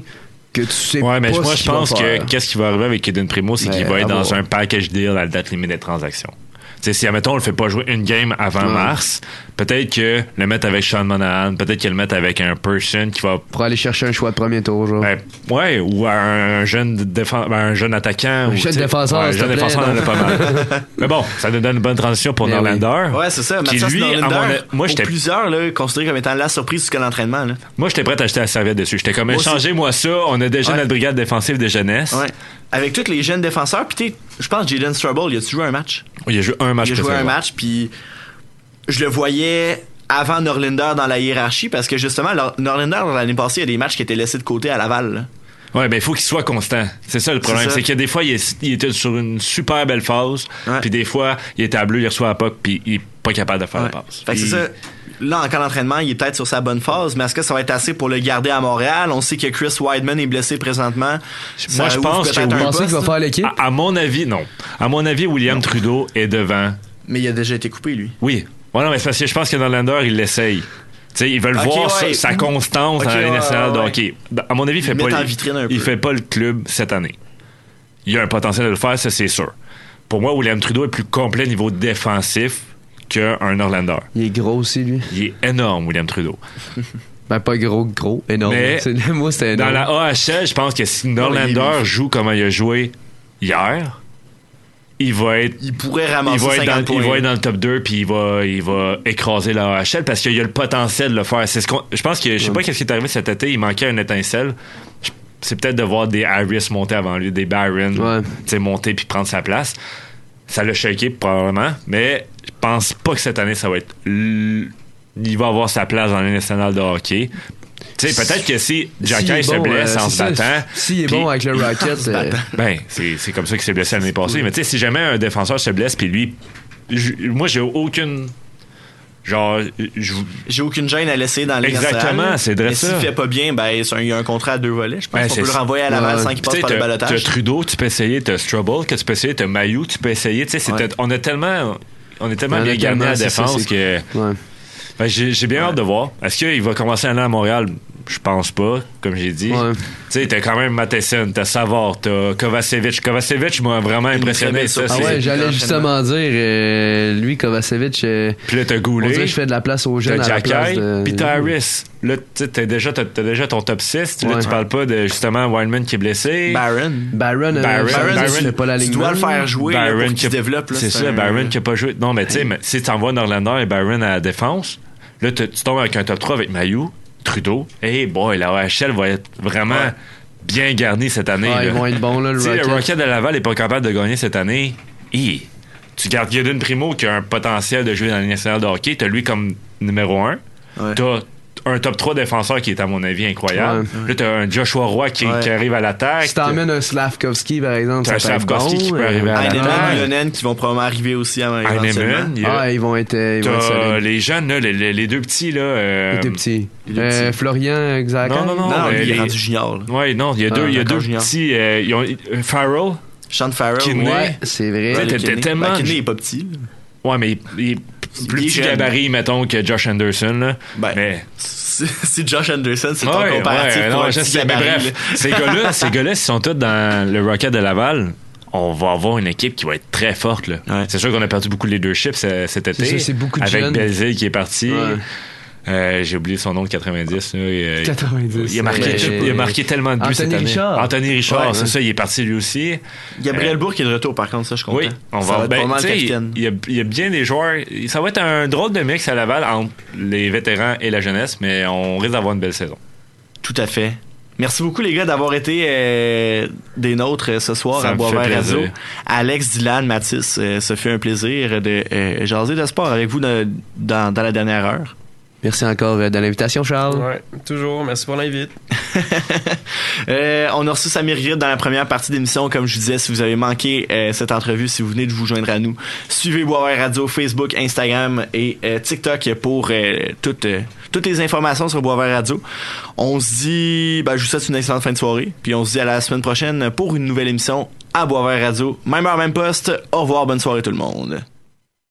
que tu sais Ouais, mais pas moi ce je va pense que qu'est-ce qui va arriver avec Eden Primo, c'est qu'il va être dans un package deal à la date limite des transactions. Si, admettons, on le fait pas jouer une game avant Ouais. mars, peut-être que le mettre avec Sean Monahan, peut-être qu'il le mettre avec un person qui va Pour aller chercher un choix de premier tour, genre. Ben, ouais, ou un jeune, défen- ben, un jeune attaquant. Un ou, jeune défenseur, ouais, Un jeune défenseur, on en a pas mal. Mais bon, ça nous donne une bonne transition pour Eh oui. Norlander. Ouais, c'est ça. Qui, lui, à Norlinder, mon a- moi, j'étais plusieurs, là, considéré comme étant la surprise jusqu'à l'entraînement. Là. moi, j'étais prêt à acheter la serviette dessus. J'étais comme, échangez-moi ça. On a déjà Ouais. notre brigade défensive de jeunesse. Ouais. Avec tous les jeunes défenseurs, puis je pense Jaden Strubble, il a-tu joué un match? Il a joué un match Il a joué un match, puis je le voyais avant Norlinder dans la hiérarchie, parce que justement, Nor- Norlinder, l'année passée, il y a des matchs qui étaient laissés de côté à Laval. là. Ouais, ben il faut qu'il soit constant. C'est ça le problème. C'est que des fois, il, est- il était sur une super belle phase, puis des fois, il était à bleu, il reçoit la puck, puis il est pas capable de faire la passe. Fait que c'est ça. Là, en camp d'entraînement, il est peut-être sur sa bonne phase, mais est-ce que ça va être assez pour le garder à Montréal? On sait que Chris Wideman est blessé présentement. Ça Moi, je pense que un poste, là. À, à mon avis, non. À mon avis, William Trudeau est devant. Mais il a déjà été coupé, lui. Oui. Ouais, non, mais c'est parce que je pense que dans Lander, il l'essaye. Tu sais, ils veulent voir ouais. sa, sa constance dans la ouais, nationale de ouais. hockey. À mon avis, il fait pas, mettent en le- vitrine un il peu. fait pas le club cette année. Il a un potentiel de le faire, ça c'est sûr. Pour moi, William Trudeau est plus complet niveau défensif qu'un Orlander. Il est gros aussi, lui. Il est énorme, William Trudeau. Ben, pas gros, gros, énorme. Mais C'est- le mot, c'était Dans énorme. la AHL, je pense que si il Norlander joue comme il a joué hier, il va être. Il pourrait ramasser il va être 50 dans, il points. va être dans le top 2 puis il va, il va écraser la AHL parce qu'il a le potentiel de le faire. C'est ce qu'on- je pense que je sais pas qu'est-ce qui est arrivé cet été, il manquait une étincelle. C'est peut-être de voir des Harris monter avant lui, des Barron tu sais, monter puis prendre sa place. Ça l'a shaké probablement, mais je pense pas que cette année ça va être l- il va avoir sa place dans la Ligue nationale de hockey. Tu sais, peut-être que si Jacky se blesse euh, en se battant. S'il est bon avec le Rocket, euh, ben, c'est c'est comme ça qu'il s'est blessé l'année passée. Mais tu sais, si jamais un défenseur se blesse, puis lui, je- moi, j'ai aucune. Genre, je- J'ai aucune gêne à laisser dans la Ligue Exactement, c'est vrai Mais ça. s'il fait pas bien, ben, c'est un- il y a un contrat à deux volets. Je pense Ben, qu'on peut le renvoyer à Laval Ouais. sans qu'il passe par le balotage. T'as Trudeau, tu peux essayer, t'as Strubble, que tu peux essayer, t'as Mayou, tu peux essayer. Tu sais, Ouais. on a tellement, on est tellement bien gardé à la ça, défense que. Ouais. Ben, j'ai j'ai bien hâte de voir. Est-ce qu'il va commencer à aller à Montréal? Je pense pas, comme j'ai dit. Ouais. Tu sais, t'as quand même Matheson, t'as Savard, t'as Kovacevic. Kovacevic m'a vraiment impressionné. Ça, Ah ouais, j'allais justement dire, euh, lui, Kovacevic, euh, Puis là, t'as on Goulet. dirait que je fais de la place aux jeunes T'as à la place Jacky, de... puis t'as Harris. Là, tu sais, t'as déjà, déjà ton top 6. Là, Ouais. tu parles pas de justement Wildman qui est blessé. Baron. Baron, euh, Baron, Baron, Baron, tu pas la tu ligne dois le faire jouer là, pour qu'il se développe. C'est ça, un- Baron qui a pas joué. Non, mais tu sais, mais si tu envoies Norlander et Baron à la défense, là, tu tu tombes avec un top 3 avec Mayou, Trudeau. Hey boy, la OHL va être vraiment Ouais. bien garnie cette année. Ouais, là. ils vont être bons, là, le Tu Rocket. le Rocket de Laval n'est pas capable de gagner cette année. Hi. Tu gardes Gideon Primo qui a un potentiel de jouer dans la nationale de hockey. T'as lui comme numéro 1. Ouais. T'as un top 3 défenseur qui est, à mon avis, incroyable. Ouais. Là, t'as un Joshua Roy qui, Ouais. qui arrive à l'attaque. Si t'emmènes un Slavkovski, par exemple, T'as un Slavkovski bon, qui peut euh, arriver à Heinemann, l'attaque. Yonen qui vont probablement arriver aussi avant Heinemann, a- Ah, ils vont être, euh, ils vont être T'as solides. les jeunes, là, les, les- les deux petits, là. euh, Les deux petits. les deux Euh. Florian Xhaka? Non, non, non. Non, il est rendu junior. Ouais, non, il y a Ah, deux, il y a deux petits. euh, ils ont, euh, Farrell. Sean Farrell. Kidney. Ouais, c'est vrai. Ouais, t'es- tellement- Ben, Kidney, il est pas petit. Ouais, mais il, plus petit gabarit, mettons, que Josh Anderson, là. Ben, mais. Si Josh Anderson, c'est Ouais, ton comparatif ouais, pour non, un je petit sais, mais gabarit, bref, ces gars-là, ces gars-là, s'ils sont tous dans le Rocket de Laval, on va avoir une équipe qui va être très forte. Là. Ouais. C'est sûr qu'on a perdu beaucoup de leadership ce- cet été. c'est beaucoup de Avec. Belzile qui est parti. Ouais. Euh, J'ai oublié son nom de 90. là, et, euh, 90. Il a, marqué, Ouais. il a marqué tellement de buts Anthony cette année. Richard. Anthony Richard, Ouais, c'est ouais. ça, il est parti lui aussi. Gabriel Euh, Bourque est de retour, par contre, ça, je content. Oui, on ça va, va ben, capitaine. il y, a, il y a bien des joueurs. Ça va être un drôle de mix à Laval entre les vétérans et la jeunesse, mais on risque d'avoir une belle saison. Tout à fait. Merci beaucoup, les gars, d'avoir été euh, des nôtres euh, ce soir Ça à Boisvert. Radio. Alex, Dylan, Mathis, euh, ça fait un plaisir de euh, jaser de sport avec vous dans, dans, dans la dernière heure. Merci encore euh, de l'invitation, Charles. Ouais, toujours. Merci pour l'invite. Euh, on a reçu Samir Grid dans la première partie d'émission. Comme je vous disais, si vous avez manqué euh, cette entrevue, si vous venez de vous joindre à nous, suivez Boisvert Radio, Facebook, Instagram et euh, TikTok pour toutes, toutes les informations sur Boisvert Radio. On se dit, ben, je vous souhaite une excellente fin de soirée. Puis on se dit à la semaine prochaine pour une nouvelle émission à Boisvert Radio. Même heure, même poste. Au revoir, bonne soirée tout le monde.